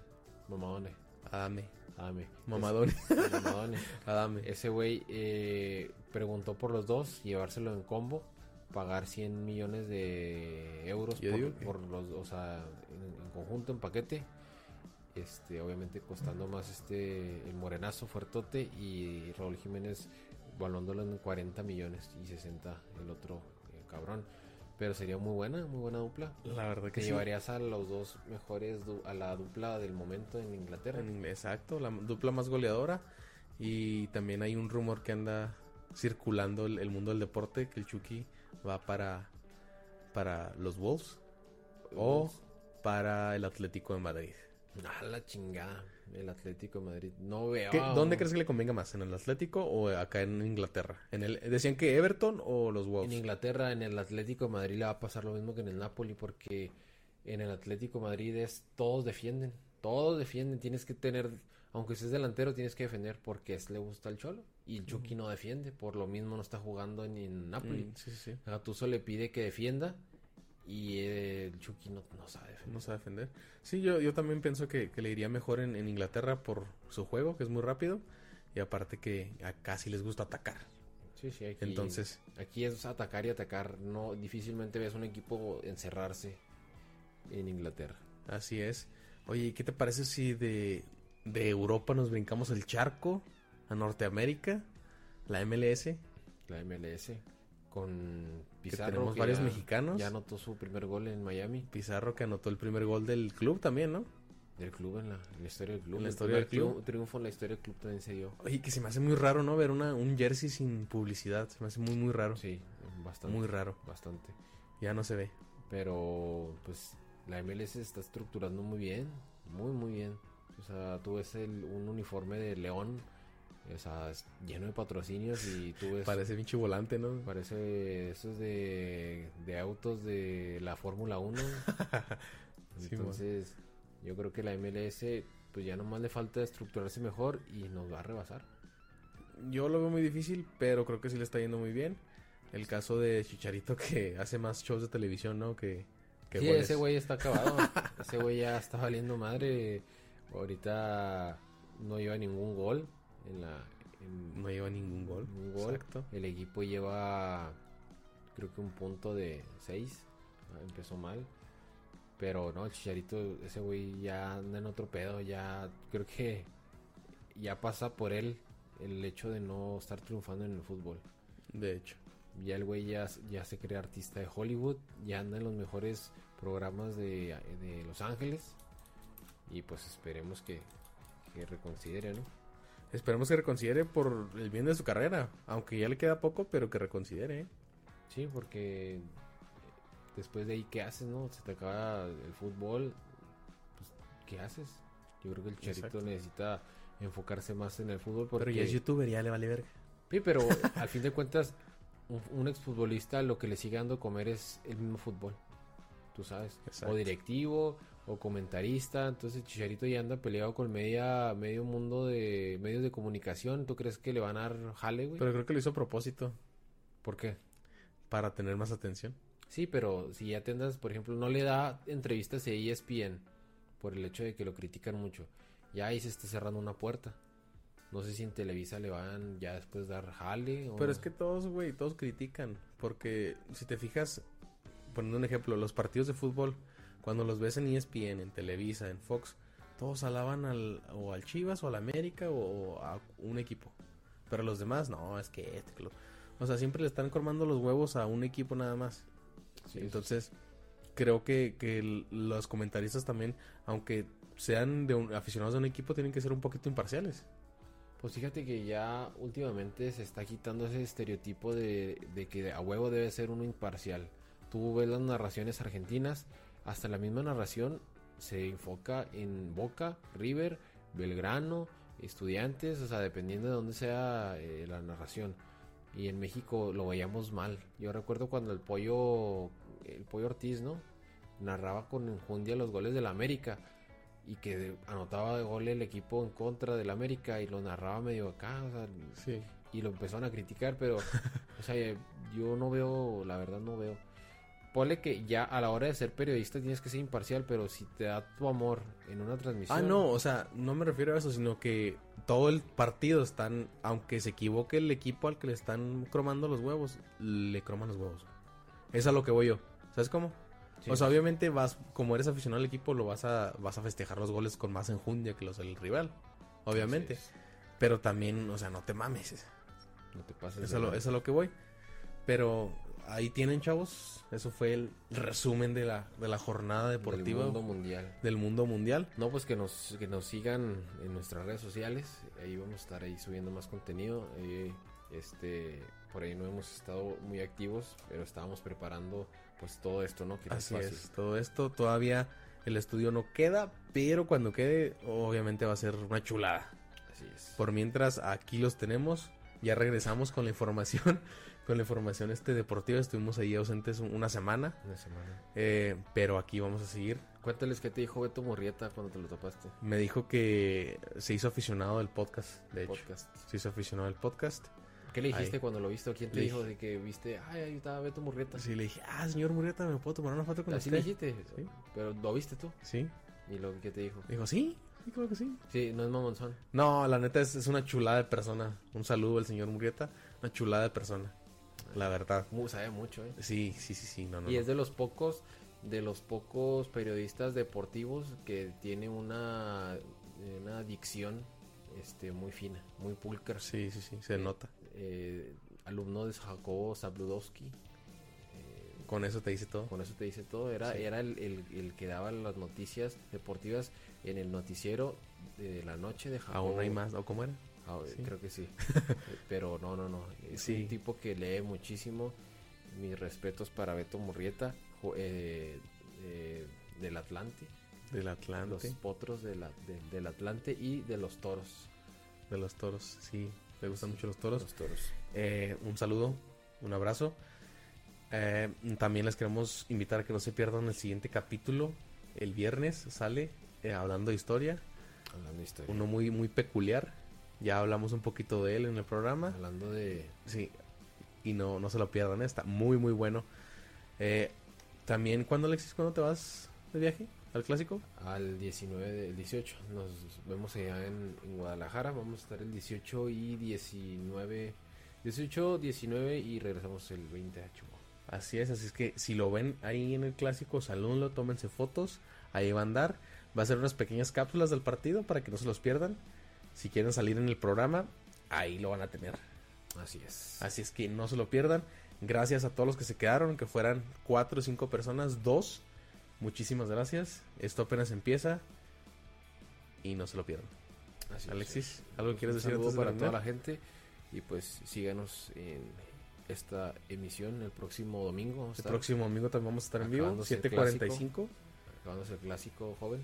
Mamadone. Adame. Adame. Mamadone. Es- Mamadone. Adame. Ese güey eh, preguntó por los dos, llevárselo en combo, pagar 100 millones de euros Yo por, digo que- por los, o sea, en, en conjunto, en paquete. Este, obviamente costando más este el morenazo fuertote y Raúl Jiménez valuándolo en 40 millones y 60 el otro eh, cabrón. Pero sería muy buena, muy buena dupla. La verdad que Te sí. llevarías a los dos mejores, a la dupla del momento en Inglaterra. En exacto, la dupla más goleadora. Y también hay un rumor que anda circulando el, el mundo del deporte, que el Chucky va para, para los Wolves o para el Atlético de Madrid. Ah, la chingada. El Atlético de Madrid. No veo. ¿Qué- ¿Dónde crees que le convenga más? ¿En el Atlético o acá en Inglaterra? ¿En el, ¿Decían que Everton o los En Wolves? Inglaterra, en el Atlético de Madrid le va a pasar lo mismo que en el Napoli, porque en el Atlético de Madrid es todos defienden. Todos defienden. Tienes que tener, aunque seas delantero, tienes que defender porque es, le gusta el cholo. Y el Chucky no defiende, por lo mismo no está jugando ni en Napoli. Mm, sí. Gattuso le pide que defienda y eh, el Chucky no, no sabe defender. No sabe defender. Sí, yo, yo también pienso que, que le iría mejor en, en Inglaterra por su juego, que es muy rápido. Y aparte que acá sí les gusta atacar. Sí, sí, aquí, Entonces, aquí es atacar y atacar. No, difícilmente ves un equipo encerrarse en Inglaterra. así es. Oye, ¿y qué te parece si de, de Europa nos brincamos el charco a Norteamérica? La MLS, La MLS con que Pizarro. tenemos que varios ya- mexicanos. Ya anotó su primer gol en Miami, Pizarro que anotó el primer gol del club también, ¿no? del club, en la, en la historia del club. En la historia del club. triun- triunfo en la historia del club también se dio. Oye, que se me hace muy raro, ¿no? Ver una, un jersey sin publicidad. Se me hace muy, muy raro. Sí, bastante. Muy raro. Bastante. Ya no se ve. Pero, pues, la MLS se está estructurando muy bien. Muy, muy bien. O sea, tú ves el, un uniforme de León, o sea, es lleno de patrocinios y tú ves... Parece pinche volante, ¿no? Parece esos de, de autos de la Fórmula 1. Sí, Entonces, yo creo que la MLS, pues ya nomás le falta estructurarse mejor y nos va a rebasar. Yo lo veo muy difícil, pero creo que sí le está yendo muy bien. El caso de Chicharito que hace más shows de televisión, ¿no? Que, que sí, goles. ese güey está acabado. ese güey ya está valiendo madre. Ahorita no lleva ningún gol en la. en No lleva ningún gol. ningún gol. Exacto. El equipo lleva, creo que un punto de 6. Empezó mal. Pero no, el Chicharito, ese güey ya anda en otro pedo. Ya creo que ya pasa por él el hecho de no estar triunfando en el fútbol. De hecho. Ya el güey ya, ya se cree artista de Hollywood. Ya anda en los mejores programas de, de Los Ángeles. Y pues esperemos que, que reconsidere, ¿no? Esperemos que reconsidere por el bien de su carrera. Aunque ya le queda poco, pero que reconsidere. ¿eh? Sí, porque después de ahí, ¿qué haces, no? Se te acaba el fútbol, pues, ¿qué haces? Yo creo que el Chicharito Exacto. necesita enfocarse más en el fútbol porque... Pero ya es youtuber, ya le vale verga. Sí, pero al fin de cuentas, un, un exfutbolista lo que le sigue dando comer es el mismo fútbol. Tú sabes. Exacto. O directivo, o comentarista. Entonces Chicharito ya anda peleado con media, medio mundo de medios de comunicación. ¿Tú crees que le van a dar jale, güey? Pero creo que lo hizo a propósito. ¿Por qué? Para tener más atención. Sí, pero si ya te andas, por ejemplo, no le da entrevistas a ESPN por el hecho de que lo critican mucho. Ya ahí se está cerrando una puerta. No sé si en Televisa le van ya después dar jale o Pero es que todos, güey, todos critican. Porque si te fijas, poniendo un ejemplo, los partidos de fútbol, cuando los ves en ESPN, en Televisa, en Fox, todos alaban al, o al Chivas o al América o, a un equipo. Pero los demás, no, es que este, lo- O sea, siempre le están formando los huevos a un equipo nada más. Sí, Entonces, creo que, que los comentaristas también, aunque sean de un, aficionados de un equipo, tienen que ser un poquito imparciales. Pues fíjate que ya últimamente se está quitando ese estereotipo de, de que a huevo debe ser uno imparcial. Tú ves las narraciones argentinas, hasta la misma narración se enfoca en Boca, River, Belgrano, Estudiantes, o sea, dependiendo de dónde sea eh, la narración. Y en México lo veíamos mal. Yo recuerdo cuando el pollo, el pollo Ortiz, ¿no? Narraba con enjundia los goles de la América y que anotaba de gol el equipo en contra del América y lo narraba medio acá, o sea, Sí. y lo empezaron a criticar, pero, o sea, yo no veo, la verdad no veo. Ponle que ya a la hora de ser periodista tienes que ser imparcial, pero si te da tu amor en una transmisión. Ah, no, o sea, no me refiero a eso, sino que todo el partido están, aunque se equivoque el equipo al que le están cromando los huevos, le croman los huevos. Es a lo que voy yo. ¿Sabes cómo? Sí. O sea, obviamente vas, como eres aficionado al equipo, lo vas a, vas a festejar los goles con más enjundia que los del rival. Obviamente. Pero también, o sea, no te mames. No te pases. Eso es lo, lanza. eso es lo que voy. Pero ahí tienen, chavos. Eso fue el resumen de la, de la jornada deportiva Del mundo mundial. del mundo mundial. No, pues que nos, que nos sigan en nuestras redes sociales. Ahí vamos a estar ahí subiendo más contenido. Eh, este, por ahí no hemos estado muy activos, pero estábamos preparando pues todo esto, ¿no? Que Así fácil. es, todo esto todavía el estudio no queda, pero cuando quede, obviamente va a ser una chulada. Así es. Por mientras, aquí los tenemos. Ya regresamos con la información, con la información este deportiva. Estuvimos ahí ausentes un- una semana, Una semana. eh, pero aquí vamos a seguir. Cuéntales qué te dijo Beto Murrieta cuando te lo topaste. Me dijo que se hizo aficionado del podcast, de hecho. Se hizo aficionado del podcast. ¿Qué le dijiste cuando lo viste? ¿O quién te Le dijo de que viste? Ay, ahí estaba Beto Murrieta. Así le dije, ah, señor Murrieta, ¿me puedo tomar una foto con Así usted? le dijiste. Sí. Pero lo viste tú. Sí. ¿Y lo que te dijo? Dijo, sí, sí, creo que sí. Sí, no es mamonzón. No, la neta es, es una chulada de persona. Un saludo al señor Murrieta. Una chulada de persona. La verdad. Sabe mucho, ¿eh? Sí, sí, sí, sí. No, no, y no. es de los pocos de los pocos periodistas deportivos que tiene una una dicción este muy fina muy pulcra Sí, sí, sí. Se nota. Eh, alumno de Jacobo Zabludowski eh, Con eso te dice todo. con eso te dice todo era Sí. era el, el- el que daba las noticias deportivas en el noticiero de la noche de Jacobo Aún hay más. ¿O cómo era? Ah, Sí. creo que sí pero no no no es Sí. un tipo que lee muchísimo mis respetos para Beto Murrieta eh, eh, del Atlante Del los Atlante. potros de la- de- del Atlante y de los toros De los toros. Sí. Le gustan mucho los toros. los toros Eh, un saludo. Un abrazo. Eh, también les queremos invitar a que no se pierdan el siguiente capítulo. El viernes sale hablando de historia. hablando de historia Uno muy, muy peculiar. Ya hablamos un poquito de él en el programa. hablando de Sí, y no, no se lo pierdan, está muy, muy bueno. Eh, también, ¿cuándo, Alexis, cuándo te vas de viaje al clásico? al 19 del 18 nos vemos allá en, en Guadalajara vamos a estar el 18 y 19 18 19 y regresamos el 20 a Chihuahua Así es, así es que si lo ven ahí en el clásico, salúdenlo, tómense fotos, ahí va a andar. Va a ser unas pequeñas cápsulas del partido para que no se los pierdan. Si quieren salir en el programa, ahí lo van a tener. así es Así es que no se lo pierdan. Gracias a todos los que se quedaron, que fueran cuatro o cinco personas, dos. Muchísimas gracias. Esto apenas empieza. Y no se lo pierdan. Así es. Alexis, ¿algo Pues quieres decir saludo antes de para toda la gente y pues síganos en esta emisión el próximo domingo El próximo domingo también vamos a estar en vivo, Acabándose el 7.45. acabándose el clásico joven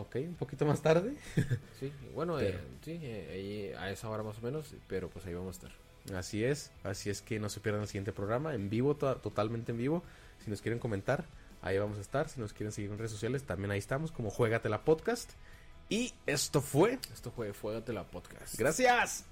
Ok, un poquito más tarde. sí bueno Pero- eh, sí eh, ahí a esa hora más o menos pero pues ahí vamos a estar Así es, así es que no se pierdan el siguiente programa, en vivo, to- totalmente en vivo. Si nos quieren comentar, ahí vamos a estar. Si nos quieren seguir en redes sociales, también ahí estamos, como Juegatela Podcast. Y esto fue. esto fue Fuégatela Podcast Gracias.